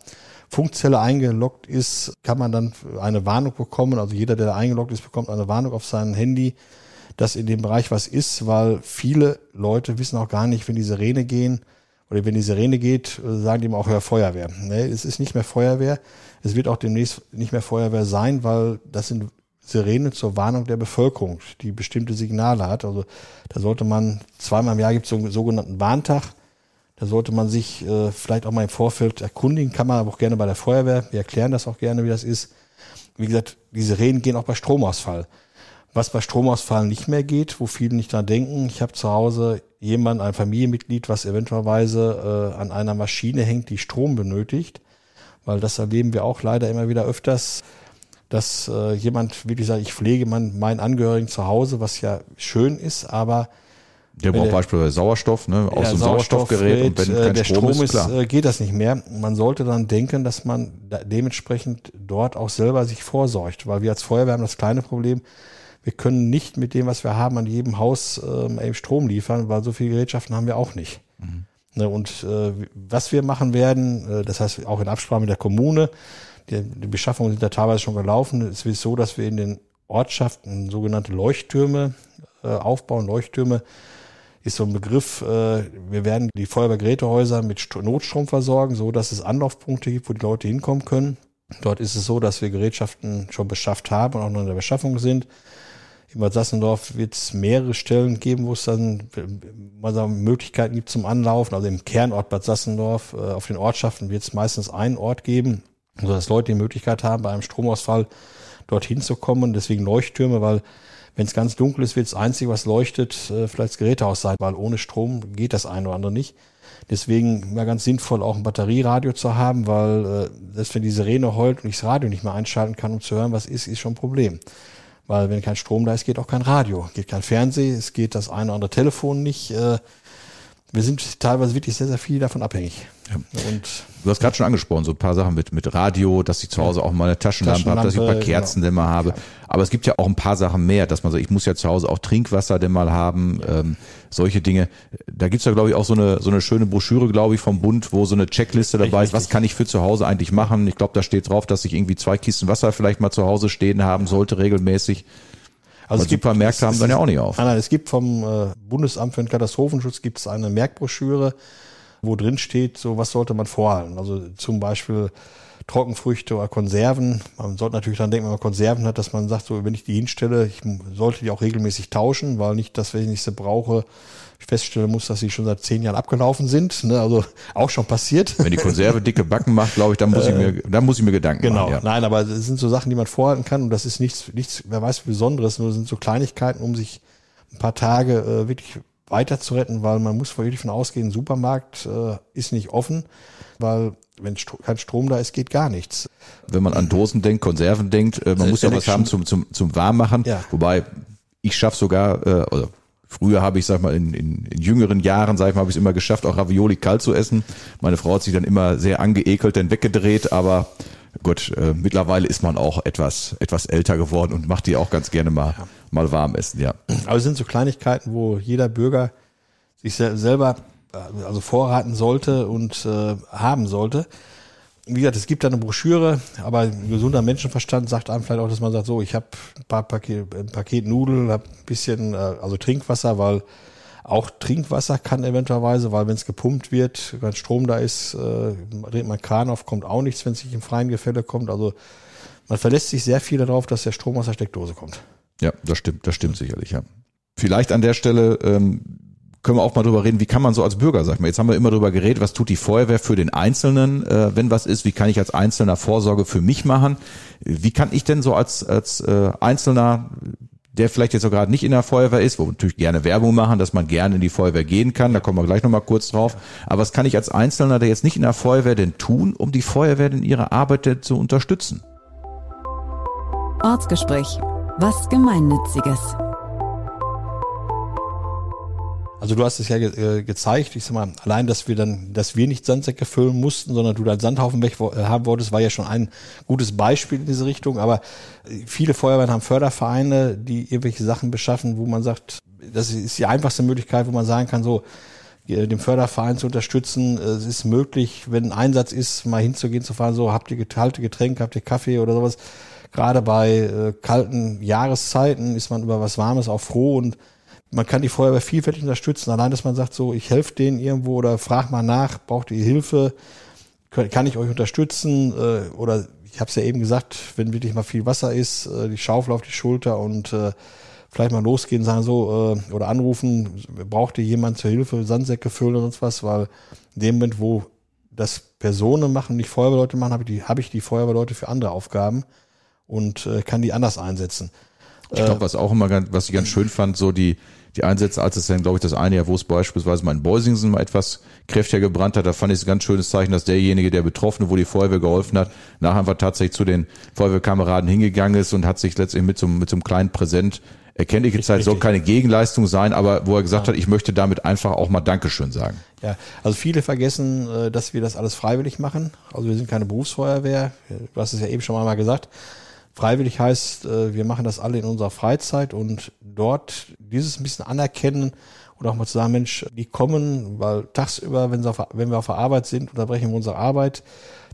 Funkzelle eingeloggt ist, kann man dann eine Warnung bekommen. Also jeder, der da eingeloggt ist, bekommt eine Warnung auf sein Handy, dass in dem Bereich was ist, weil viele Leute wissen auch gar nicht, wenn die Sirene gehen oder wenn die Sirene geht, sagen die immer auch, hör Feuerwehr. Ne, es ist nicht mehr Feuerwehr. Es wird auch demnächst nicht mehr Feuerwehr sein, weil das sind Sirenen zur Warnung der Bevölkerung, die bestimmte Signale hat. Also da sollte man, zweimal im Jahr gibt es so einen sogenannten Warntag. Da sollte man sich äh, vielleicht auch mal im Vorfeld erkundigen, kann man aber auch gerne bei der Feuerwehr. Wir erklären das auch gerne, wie das ist. Wie gesagt, die Sirenen gehen auch bei Stromausfall. Was bei Stromausfall nicht mehr geht, wo viele nicht dran denken, ich habe zu Hause jemand, ein Familienmitglied, was eventuellerweise äh, an einer Maschine hängt, die Strom benötigt weil das erleben wir auch leider immer wieder öfters, dass äh, jemand wirklich sagt, ich pflege man, meinen Angehörigen zu Hause, was ja schön ist, aber Der braucht beispielsweise Sauerstoff, ne, aus ja, dem Sauerstoffgerät und wenn äh, kein der Strom, Strom ist, klar. äh, geht das nicht mehr. Man sollte dann denken, dass man dementsprechend dort auch selber sich vorsorgt, weil wir als Feuerwehr haben das kleine Problem, wir können nicht mit dem, was wir haben, an jedem Haus ähm, eben Strom liefern, weil so viele Gerätschaften haben wir auch nicht. Mhm. Ne, und äh, was wir machen werden, äh, das heißt auch in Absprache mit der Kommune, die, die Beschaffungen sind da teilweise schon gelaufen. Es ist so, dass wir in den Ortschaften sogenannte Leuchttürme äh, aufbauen. Leuchttürme ist so ein Begriff. Äh, wir werden die Feuerwehrgerätehäuser mit St Notstrom versorgen, so dass es Anlaufpunkte gibt, wo die Leute hinkommen können. Dort ist es so, dass wir Gerätschaften schon beschafft haben und auch noch in der Beschaffung sind. In Bad Sassendorf wird es mehrere Stellen geben, wo es dann mal sagen, Möglichkeiten gibt zum Anlaufen. Also im Kernort Bad Sassendorf, äh, auf den Ortschaften wird es meistens einen Ort geben, sodass Leute die Möglichkeit haben, bei einem Stromausfall dorthin zu kommen. Deswegen Leuchttürme, weil wenn es ganz dunkel ist, wird das Einzige, was leuchtet, äh, vielleicht das Gerätehaus sein, weil ohne Strom geht das eine oder andere nicht. Deswegen wäre ganz sinnvoll, auch ein Batterieradio zu haben, weil äh, selbst wenn die Sirene heult und ich das Radio nicht mehr einschalten kann, um zu hören, was ist, ist schon ein Problem. Weil wenn kein Strom da ist, geht auch kein Radio, geht kein Fernsehen, es geht das eine oder andere Telefon nicht. Äh, wir sind teilweise wirklich sehr, sehr viel davon abhängig. Ja. Und du hast gerade schon angesprochen, so ein paar Sachen mit, mit Radio, dass ich zu Hause auch mal eine Taschenlampe, Taschenlampe habe, dass ich ein paar Kerzendämmer genau. habe. Aber es gibt ja auch ein paar Sachen mehr, dass man sagt, ich muss ja zu Hause auch Trinkwasserdämmer haben, ja. ähm, solche Dinge. Da gibt's ja, glaube ich, auch so eine, so eine schöne Broschüre, glaube ich, vom Bund, wo so eine Checkliste dabei ist, was kann ich für zu Hause eigentlich machen. Ich glaube, da steht drauf, dass ich irgendwie zwei Kisten Wasser vielleicht mal zu Hause stehen haben sollte, regelmäßig. Also es gibt Supermärkte haben dann ja auch nicht auf. Nein, nein, es gibt vom äh, Bundesamt für den Katastrophenschutz gibt es eine Merkbroschüre, wo drin steht, so was sollte man vorhalten. Also zum Beispiel Trockenfrüchte oder Konserven. Man sollte natürlich dann denken, wenn man Konserven hat, dass man sagt, so wenn ich die hinstelle, ich sollte die auch regelmäßig tauschen, weil nicht, dass wenn ich sie brauche, feststellen muss, dass sie schon seit zehn Jahren abgelaufen sind. Ne? Also auch schon passiert. Wenn die Konserve dicke Backen macht, glaube ich, dann muss ich mir, äh, dann muss ich mir Gedanken genau. machen. Genau. Ja. Nein, aber es sind so Sachen, die man vorhalten kann und das ist nichts, nichts, wer weiß, Besonderes. Nur sind so Kleinigkeiten, um sich ein paar Tage äh, wirklich weiter zu retten, weil man muss wirklich von ausgehen, ein Supermarkt äh, ist nicht offen, weil wenn Stro kein Strom da ist, geht gar nichts. Wenn man an Dosen denkt, Konserven denkt, äh, man äh, muss ja was haben zum, zum, zum Warmmachen. Ja. Wobei ich schaffe sogar, äh, oder Früher habe ich, sag mal, in, in, in jüngeren Jahren, sag ich mal, habe ich es immer geschafft, auch Ravioli kalt zu essen. Meine Frau hat sich dann immer sehr angeekelt, dann weggedreht, aber gut, äh, mittlerweile ist man auch etwas, etwas älter geworden und macht die auch ganz gerne mal, ja. mal warm essen, ja. Aber es sind so Kleinigkeiten, wo jeder Bürger sich selber äh, also vorraten sollte und äh, haben sollte wie gesagt, es gibt da eine Broschüre, aber gesunder Menschenverstand sagt einem vielleicht auch, dass man sagt, so, ich habe ein paar Paket, ein Paket Nudeln, habe ein bisschen, äh, also Trinkwasser, weil auch Trinkwasser kann eventuellerweise, weil wenn es gepumpt wird, wenn Strom da ist, äh, dreht man Kran auf, kommt auch nichts, wenn es nicht im freien Gefälle kommt. Also man verlässt sich sehr viel darauf, dass der Strom aus der Steckdose kommt. Ja, das stimmt, das stimmt sicherlich, ja. Vielleicht an der Stelle ähm, können wir auch mal drüber reden, wie kann man so als Bürger, sag ich mal, jetzt haben wir immer drüber geredet, was tut die Feuerwehr für den Einzelnen, äh, wenn was ist, wie kann ich als Einzelner Vorsorge für mich machen? Wie kann ich denn so als, als äh, Einzelner der vielleicht jetzt auch gerade nicht in der Feuerwehr ist, wo wir natürlich gerne Werbung machen, dass man gerne in die Feuerwehr gehen kann, da kommen wir gleich nochmal kurz drauf. Aber was kann ich als Einzelner, der jetzt nicht in der Feuerwehr denn tun, um die Feuerwehr in ihrer Arbeit zu unterstützen? Ortsgespräch. Was Gemeinnütziges. Also du hast es ja ge äh, gezeigt, ich sag mal, allein, dass wir dann, dass wir nicht Sandsäcke füllen mussten, sondern du dann Sandhaufen weg äh, haben wolltest, war ja schon ein gutes Beispiel in diese Richtung. Aber äh, viele Feuerwehren haben Fördervereine, die irgendwelche Sachen beschaffen, wo man sagt, das ist die einfachste Möglichkeit, wo man sagen kann, so, dem Förderverein zu unterstützen. Es ist möglich, wenn ein Einsatz ist, mal hinzugehen, zu fahren, so, habt ihr kalte Getränke, habt ihr Kaffee oder sowas. Gerade bei äh, kalten Jahreszeiten ist man über was Warmes auch froh und man kann die Feuerwehr vielfältig unterstützen. Allein, dass man sagt, so, ich helfe denen irgendwo oder frag mal nach, braucht ihr Hilfe? Kann ich euch unterstützen? Äh, oder ich habe es ja eben gesagt, wenn wirklich mal viel Wasser ist, äh, die Schaufel auf die Schulter und äh, vielleicht mal losgehen, sagen so, oder anrufen, braucht ihr jemand zur Hilfe, Sandsäcke füllen und sonst was, weil in dem Moment, wo das Personen machen, nicht Feuerwehrleute machen, habe ich die, habe ich die Feuerwehrleute für andere Aufgaben und kann die anders einsetzen. Ich glaube, was auch immer ganz, was ich ganz schön fand, so die, die Einsätze, als es dann, glaube ich, das eine Jahr, wo es beispielsweise mal in Beusingsen mal etwas kräftiger gebrannt hat, da fand ich es ein ganz schönes Zeichen, dass derjenige, der Betroffene, wo die Feuerwehr geholfen hat, nachher einfach tatsächlich zu den Feuerwehrkameraden hingegangen ist und hat sich letztlich mit so, mit so einem kleinen Präsent erkenntliche Zeit soll keine Gegenleistung sein, aber wo er gesagt ja. hat, ich möchte damit einfach auch mal Dankeschön sagen. Ja, also viele vergessen, äh, dass wir das alles freiwillig machen. Also wir sind keine Berufsfeuerwehr. Du hast es ja eben schon mal gesagt. Freiwillig heißt, äh, wir machen das alle in unserer Freizeit und dort dieses ein bisschen anerkennen und auch mal zu sagen, Mensch, die kommen, weil tagsüber, wenn, auf, wenn wir auf der Arbeit sind, unterbrechen wir unsere Arbeit.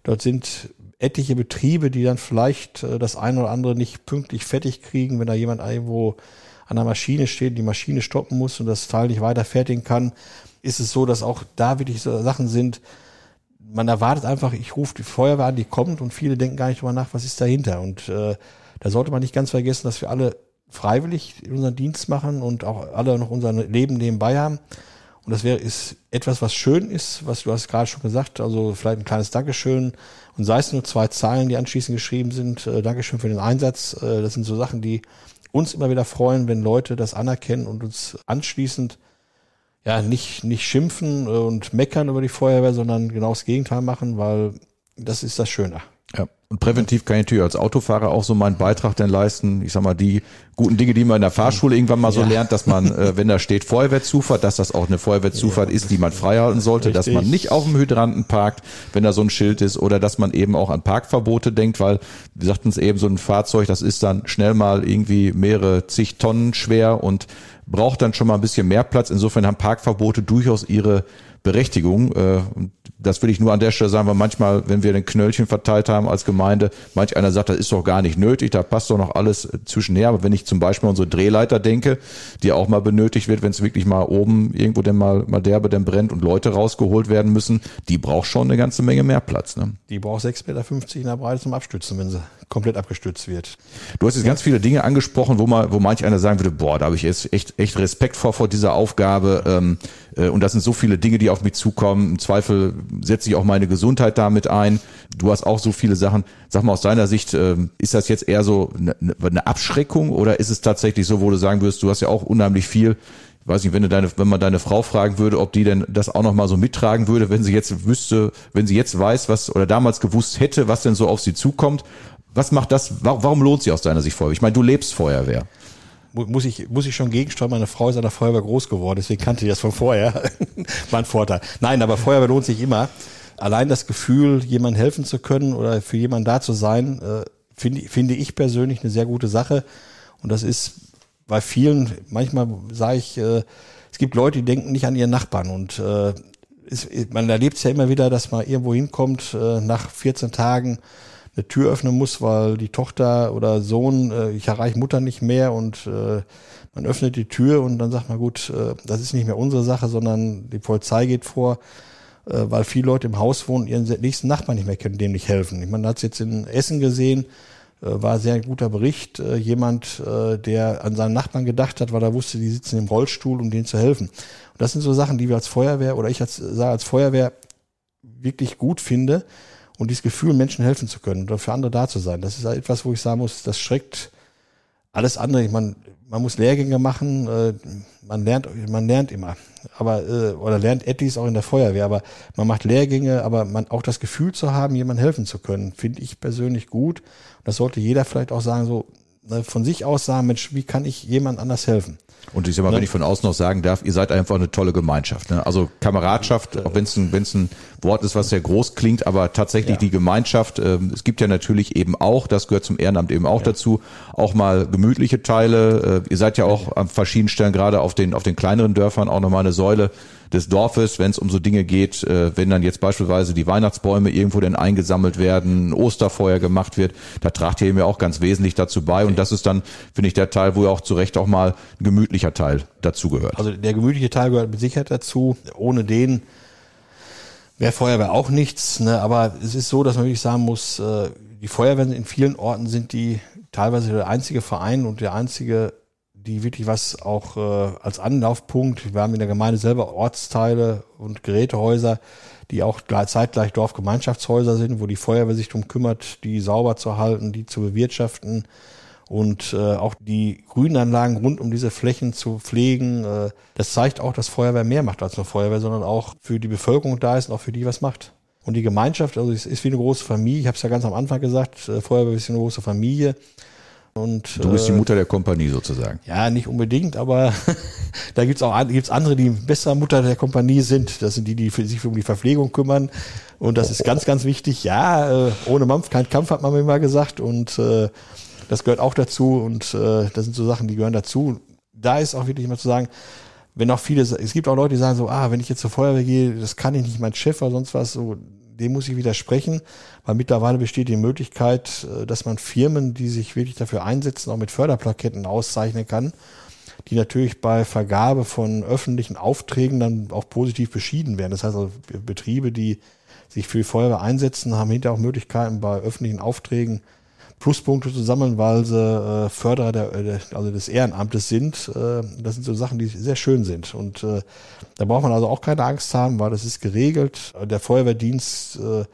Dort sind etliche Betriebe, die dann vielleicht äh, das eine oder andere nicht pünktlich fertig kriegen, wenn da jemand irgendwo an der Maschine steht, die Maschine stoppen muss und das Teil nicht weiter fertigen kann, ist es so, dass auch da wirklich so Sachen sind, man erwartet einfach, ich rufe die Feuerwehr an, die kommt und viele denken gar nicht drüber nach, was ist dahinter. Und äh, da sollte man nicht ganz vergessen, dass wir alle freiwillig unseren Dienst machen und auch alle noch unser Leben nebenbei haben. Und das wäre ist etwas, was schön ist, was du hast gerade schon gesagt, also vielleicht ein kleines Dankeschön und sei es nur zwei Zeilen, die anschließend geschrieben sind, äh, Dankeschön für den Einsatz. Äh, das sind so Sachen, die uns immer wieder freuen, wenn Leute das anerkennen und uns anschließend ja nicht nicht schimpfen und meckern über die Feuerwehr, sondern genau das Gegenteil machen, weil das ist das Schöne. Ja. Und präventiv kann ich natürlich als Autofahrer auch so meinen Beitrag denn leisten. Ich sag mal, die guten Dinge, die man in der Fahrschule irgendwann mal so ja. lernt, dass man, äh, wenn da steht Feuerwehrzufahrt, dass das auch eine Feuerwehrzufahrt ja. ist, die man freihalten sollte, Richtig. dass man nicht auf dem Hydranten parkt, wenn da so ein Schild ist, oder dass man eben auch an Parkverbote denkt, weil, wir sagten es eben, so ein Fahrzeug, das ist dann schnell mal irgendwie mehrere zig Tonnen schwer und braucht dann schon mal ein bisschen mehr Platz. Insofern haben Parkverbote durchaus ihre Berechtigung. Äh, das will ich nur an der Stelle sagen, weil manchmal, wenn wir den Knöllchen verteilt haben als Gemeinde, manch einer sagt, das ist doch gar nicht nötig, da passt doch noch alles zwischenher. Aber wenn ich zum Beispiel an unsere Drehleiter denke, die auch mal benötigt wird, wenn es wirklich mal oben irgendwo denn mal, mal derbe denn brennt und Leute rausgeholt werden müssen, die braucht schon eine ganze Menge mehr Platz. Ne? Die braucht 6,50 Meter in der Breite zum Abstützen, wenn sie komplett abgestützt wird. Du hast jetzt ja. ganz viele Dinge angesprochen, wo man, wo manch einer sagen würde, boah, da habe ich jetzt echt, echt Respekt vor, vor dieser Aufgabe. Ähm, äh, und das sind so viele Dinge, die auf mich zukommen. Im Zweifel setze ich auch meine Gesundheit damit ein. Du hast auch so viele Sachen. Sag mal aus deiner Sicht, ähm, ist das jetzt eher so eine, eine Abschreckung oder ist es tatsächlich so, wo du sagen wirst, du hast ja auch unheimlich viel ich weiß nicht, wenn du deine, wenn man deine Frau fragen würde, ob die denn das auch noch mal so mittragen würde, wenn sie jetzt wüsste, wenn sie jetzt weiß, was oder damals gewusst hätte, was denn so auf sie zukommt. Was macht das? Warum lohnt sie aus deiner Sicht Feuerwehr? Ich meine, du lebst Feuerwehr muss ich, muss ich schon gegensteuern. Meine Frau ist an der Feuerwehr groß geworden, deswegen kannte ich das von vorher. War ein Vorteil. Nein, aber Feuerwehr lohnt sich immer. Allein das Gefühl, jemandem helfen zu können oder für jemanden da zu sein, äh, finde, finde ich persönlich eine sehr gute Sache. Und das ist bei vielen, manchmal sage ich, äh, es gibt Leute, die denken nicht an ihren Nachbarn und äh, ist, man erlebt es ja immer wieder, dass man irgendwo hinkommt äh, nach 14 Tagen eine Tür öffnen muss, weil die Tochter oder Sohn, äh, ich erreiche Mutter nicht mehr und äh, man öffnet die Tür und dann sagt man, gut, äh, das ist nicht mehr unsere Sache, sondern die Polizei geht vor, äh, weil viele Leute im Haus wohnen, ihren nächsten Nachbarn nicht mehr können, dem nicht helfen. Ich meine, man hat es jetzt in Essen gesehen, äh, war sehr guter Bericht. Äh, jemand, äh, der an seinen Nachbarn gedacht hat, weil er wusste, die sitzen im Rollstuhl, um denen zu helfen. Und das sind so Sachen, die wir als Feuerwehr oder ich als, als Feuerwehr wirklich gut finde, und dieses Gefühl, Menschen helfen zu können oder für andere da zu sein, das ist etwas, wo ich sagen muss, das schreckt alles andere. Ich meine, man muss Lehrgänge machen, äh, man lernt, man lernt immer, aber äh, oder lernt etwas auch in der Feuerwehr, aber man macht Lehrgänge, aber man auch das Gefühl zu haben, jemandem helfen zu können, finde ich persönlich gut. Das sollte jeder vielleicht auch sagen, so ne, von sich aus sagen, Mensch, wie kann ich jemand anders helfen? Und ich sag mal, wenn ich von außen noch sagen darf, ihr seid einfach eine tolle Gemeinschaft. Ne? Also Kameradschaft, auch wenn es ein, wenn's ein Wort ist, was sehr groß klingt, aber tatsächlich ja. die Gemeinschaft. Ähm, es gibt ja natürlich eben auch, das gehört zum Ehrenamt eben auch ja. dazu, auch mal gemütliche Teile. Äh, ihr seid ja auch an verschiedenen Stellen, gerade auf den, auf den kleineren Dörfern, auch nochmal eine Säule des Dorfes, wenn es um so Dinge geht, äh, wenn dann jetzt beispielsweise die Weihnachtsbäume irgendwo denn eingesammelt werden, Osterfeuer gemacht wird, da tragt ihr eben ja auch ganz wesentlich dazu bei. Und das ist dann, finde ich, der Teil, wo auch zu Recht auch mal ein gemütlicher Teil dazu gehört. Also der gemütliche Teil gehört mit Sicherheit dazu. Ohne den wäre Feuerwehr auch nichts. Ne? Aber es ist so, dass man wirklich sagen muss, äh, die Feuerwehren in vielen Orten sind die teilweise der einzige Verein und der einzige die wirklich was auch äh, als Anlaufpunkt, wir haben in der Gemeinde selber Ortsteile und Gerätehäuser, die auch zeitgleich Dorfgemeinschaftshäuser sind, wo die Feuerwehr sich darum kümmert, die sauber zu halten, die zu bewirtschaften und äh, auch die Grünanlagen rund um diese Flächen zu pflegen. Äh, das zeigt auch, dass Feuerwehr mehr macht als nur Feuerwehr, sondern auch für die Bevölkerung da ist und auch für die was macht. Und die Gemeinschaft, also es ist wie eine große Familie. Ich habe es ja ganz am Anfang gesagt, äh, Feuerwehr ist wie eine große Familie. Und, du bist die Mutter der Kompanie sozusagen. Ja, nicht unbedingt, aber da gibt's auch gibt's andere, die besser Mutter der Kompanie sind. Das sind die, die sich um die Verpflegung kümmern. Und das ist ganz, ganz wichtig. Ja, äh, ohne Mampf kein Kampf, hat man mir mal gesagt. Und äh, das gehört auch dazu. Und äh, das sind so Sachen, die gehören dazu. Da ist auch wirklich immer zu sagen, wenn auch viele, es gibt auch Leute, die sagen so, ah, wenn ich jetzt zur Feuerwehr gehe, das kann ich nicht, mein Chef oder sonst was, so, dem muss ich widersprechen, weil mittlerweile besteht die Möglichkeit, äh, dass man Firmen, die sich wirklich dafür einsetzen, auch mit Förderplaketten auszeichnen kann, die natürlich bei Vergabe von öffentlichen Aufträgen dann auch positiv beschieden werden. Das heißt also, Betriebe, die sich für die Feuerwehr einsetzen, haben hinterher auch Möglichkeiten, bei öffentlichen Aufträgen Pluspunkte zu sammeln, weil sie äh, Förderer der, äh, also des Ehrenamtes sind. Äh, das sind so Sachen, die sehr schön sind. Und äh, da braucht man also auch keine Angst haben, weil das ist geregelt. Der Feuerwehrdienst äh,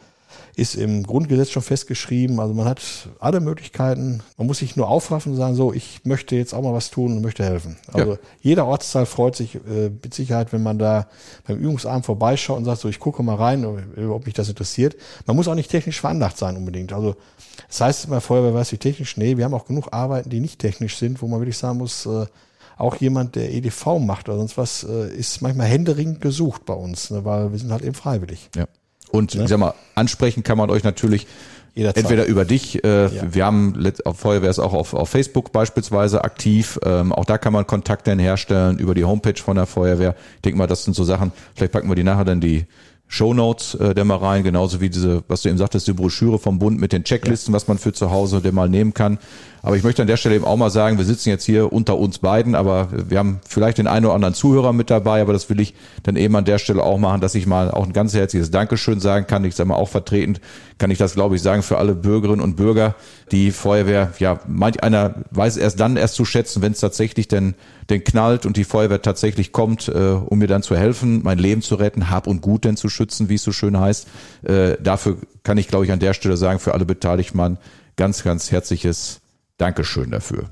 ist im Grundgesetz schon festgeschrieben. Also man hat alle Möglichkeiten. Man muss sich nur aufraffen und sagen, so, ich möchte jetzt auch mal was tun und möchte helfen. Also ja. jeder Ortsteil freut sich äh, mit Sicherheit, wenn man da beim Übungsabend vorbeischaut und sagt, so, ich gucke mal rein, ob mich das interessiert. Man muss auch nicht technisch veranlagt sein unbedingt. Also das heißt immer, Feuerwehr weiß wie technisch. Nee, wir haben auch genug Arbeiten, die nicht technisch sind, wo man wirklich sagen muss, äh, auch jemand, der EDV macht oder sonst was, äh, ist manchmal händeringend gesucht bei uns, ne, weil wir sind halt eben freiwillig. Ja. Und ne? ich sag mal, ansprechen kann man euch natürlich Jederzeit. entweder über dich, äh, ja. wir haben auf Feuerwehr ist auch auf, auf Facebook beispielsweise aktiv, ähm, auch da kann man Kontakte herstellen über die Homepage von der Feuerwehr. Ich denke mal, das sind so Sachen, vielleicht packen wir die nachher dann die Shownotes äh, der mal rein, genauso wie diese, was du eben sagtest, die Broschüre vom Bund mit den Checklisten, ja. was man für zu Hause der mal nehmen kann. Aber ich möchte an der Stelle eben auch mal sagen, wir sitzen jetzt hier unter uns beiden, aber wir haben vielleicht den einen oder anderen Zuhörer mit dabei, aber das will ich dann eben an der Stelle auch machen, dass ich mal auch ein ganz herzliches Dankeschön sagen kann. Ich sage mal auch vertretend, kann ich das glaube ich sagen für alle Bürgerinnen und Bürger, die Feuerwehr, ja, manch einer weiß erst dann erst zu schätzen, wenn es tatsächlich denn, denn knallt und die Feuerwehr tatsächlich kommt, äh, um mir dann zu helfen, mein Leben zu retten, Hab und Gut denn zu schützen, wie es so schön heißt. Äh, dafür kann ich glaube ich an der Stelle sagen, für alle Beteiligten mal ganz, ganz herzliches Dankeschön dafür.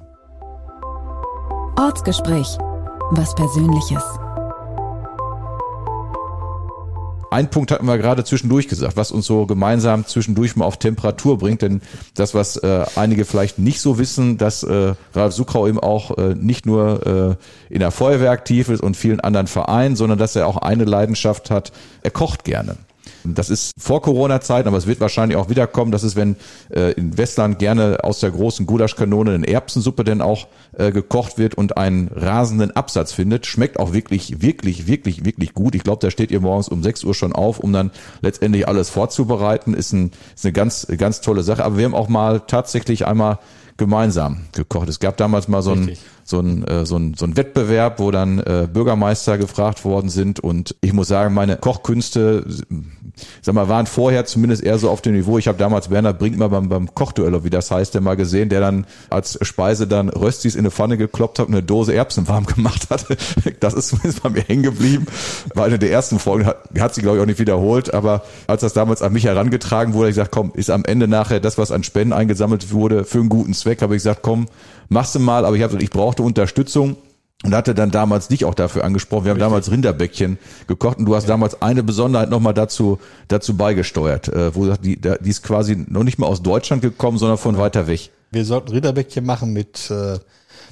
Ortsgespräch. Was Persönliches. Ein Punkt hatten wir gerade zwischendurch gesagt, was uns so gemeinsam zwischendurch mal auf Temperatur bringt. Denn das, was äh, einige vielleicht nicht so wissen, dass äh, Ralf Suchrau eben auch äh, nicht nur äh, in der Feuerwehr aktiv ist und vielen anderen Vereinen, sondern dass er auch eine Leidenschaft hat. Er kocht gerne. Das ist vor Corona-Zeiten, aber es wird wahrscheinlich auch wiederkommen. Das ist, wenn äh, in Westland gerne aus der großen Gulaschkanone eine Erbsensuppe denn auch äh, gekocht wird und einen rasenden Absatz findet. Schmeckt auch wirklich, wirklich, wirklich, wirklich gut. Ich glaube, da steht ihr morgens um 6 Uhr schon auf, um dann letztendlich alles vorzubereiten. Ist, ein, ist eine ganz, ganz tolle Sache. Aber wir haben auch mal tatsächlich einmal gemeinsam gekocht. Es gab damals mal so ein, so ein, äh, so ein, so ein Wettbewerb, wo dann äh, Bürgermeister gefragt worden sind und ich muss sagen, meine Kochkünste sag mal, waren vorher zumindest eher so auf dem Niveau. Ich habe damals Werner Brinkmann beim, beim Kochduell, wie das heißt, der mal gesehen, der dann als Speise dann Röstis in eine Pfanne gekloppt hat und eine Dose Erbsen warm gemacht hat. Das ist zumindest bei mir hängen geblieben. War eine der ersten Folgen, hat, hat sie glaube ich auch nicht wiederholt, aber als das damals an mich herangetragen wurde, ich gesagt, komm, ist am Ende nachher das, was an Spenden eingesammelt wurde, für einen guten Zweck, habe ich gesagt, komm, machst du mal, aber ich habe ich brauchte Unterstützung und hatte dann damals dich auch dafür angesprochen. Wir haben Richtig. damals Rinderbäckchen gekocht und du hast ja. damals eine Besonderheit nochmal dazu, dazu beigesteuert, äh, wo die, die ist quasi noch nicht mal aus Deutschland gekommen, sondern von weiter weg. Wir sollten Rinderbäckchen machen mit äh,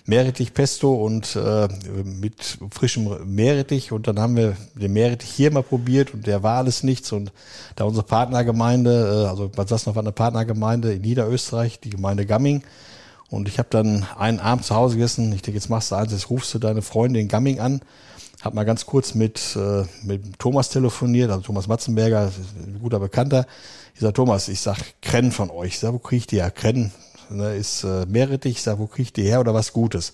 Meerrettich-Pesto und äh, mit frischem Meerrettich und dann haben wir den Meerrettich hier mal probiert und der war alles nichts und da unsere Partnergemeinde, äh, also Bad Sassendorf war eine Partnergemeinde in Niederösterreich, die Gemeinde Gamming, und ich habe dann einen Abend zu Hause gegessen. Ich denke, jetzt machst du eins, jetzt rufst du deine Freundin in Gamming an. Hab mal ganz kurz mit, äh, mit Thomas telefoniert, also Thomas Matzenberger, ein guter Bekannter. Ich sag, Thomas, ich sag, Krenn von euch. Ich sag, wo krieg ich die her? Krenn ne, ist äh, Meerrettich. Ich sag, wo krieg ich die her oder was Gutes?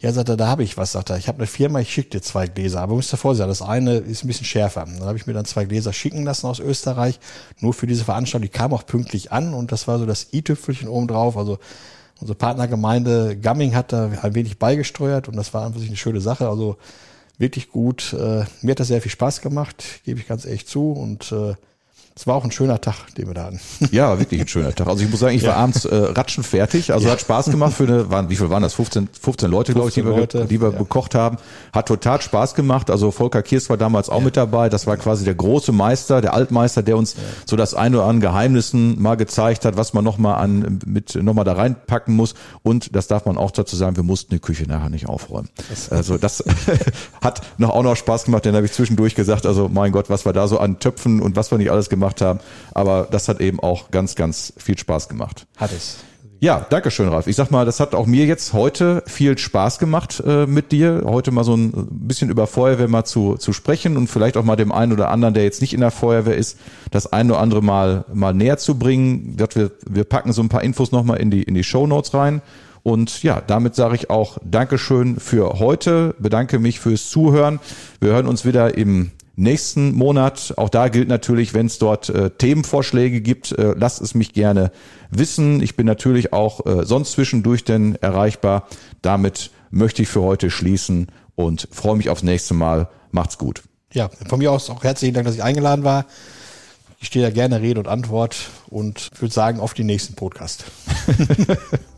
Ja, sagt er, da habe ich was, sagt er. Ich habe eine Firma, ich schicke dir zwei Gläser. Aber müsst ihr vorsichtig das eine ist ein bisschen schärfer. Dann habe ich mir dann zwei Gläser schicken lassen aus Österreich, nur für diese Veranstaltung. Die kam auch pünktlich an und das war so das i-Tüpfelchen oben drauf. Also Unsere Partnergemeinde Gamming hat da ein wenig beigesteuert und das war einfach eine schöne Sache. Also wirklich gut. Äh, mir hat das sehr viel Spaß gemacht, gebe ich ganz ehrlich zu. Und äh, Es war auch ein schöner Tag, den wir da hatten. Ja, wirklich ein schöner Tag. Also ich muss sagen, ich war abends äh, ratschen fertig. Also ja. hat Spaß gemacht für eine, waren, wie viel waren das? 15, 15 Leute, glaube ich, die Leute, wir, die wir ja. bekocht haben. Hat total Spaß gemacht. Also Volker Kiers war damals auch ja. mit dabei. Das war quasi der große Meister, der Altmeister, der uns so das eine oder andere Geheimnissen mal gezeigt hat, was man noch mal an, mit, noch mal da reinpacken muss. Und das darf man auch dazu sagen, wir mussten die Küche nachher nicht aufräumen. Also das hat noch auch noch Spaß gemacht. Dann habe ich zwischendurch gesagt, also mein Gott, was wir da so an Töpfen und was wir nicht alles gemacht haben. Aber das hat eben auch ganz, ganz viel Spaß gemacht. Hat es. Ja, danke schön, Ralf. Ich sag mal, das hat auch mir jetzt heute viel Spaß gemacht äh, mit dir. Heute mal so ein bisschen über Feuerwehr mal zu, zu sprechen und vielleicht auch mal dem einen oder anderen, der jetzt nicht in der Feuerwehr ist, das ein oder andere mal, mal näher zu bringen. Wir, wir packen so ein paar Infos nochmal in die, in die Show Notes rein. Und ja, damit sage ich auch Dankeschön für heute. Bedanke mich fürs Zuhören. Wir hören uns wieder im nächsten Monat. Auch da gilt natürlich, wenn es dort äh, Themenvorschläge gibt, äh, lasst es mich gerne wissen. Ich bin natürlich auch äh, sonst zwischendurch denn erreichbar. Damit möchte ich für heute schließen und freue mich aufs nächste Mal. Macht's gut. Ja, von mir aus auch herzlichen Dank, dass ich eingeladen war. Ich stehe da gerne Rede und Antwort und würde sagen, auf den nächsten Podcast.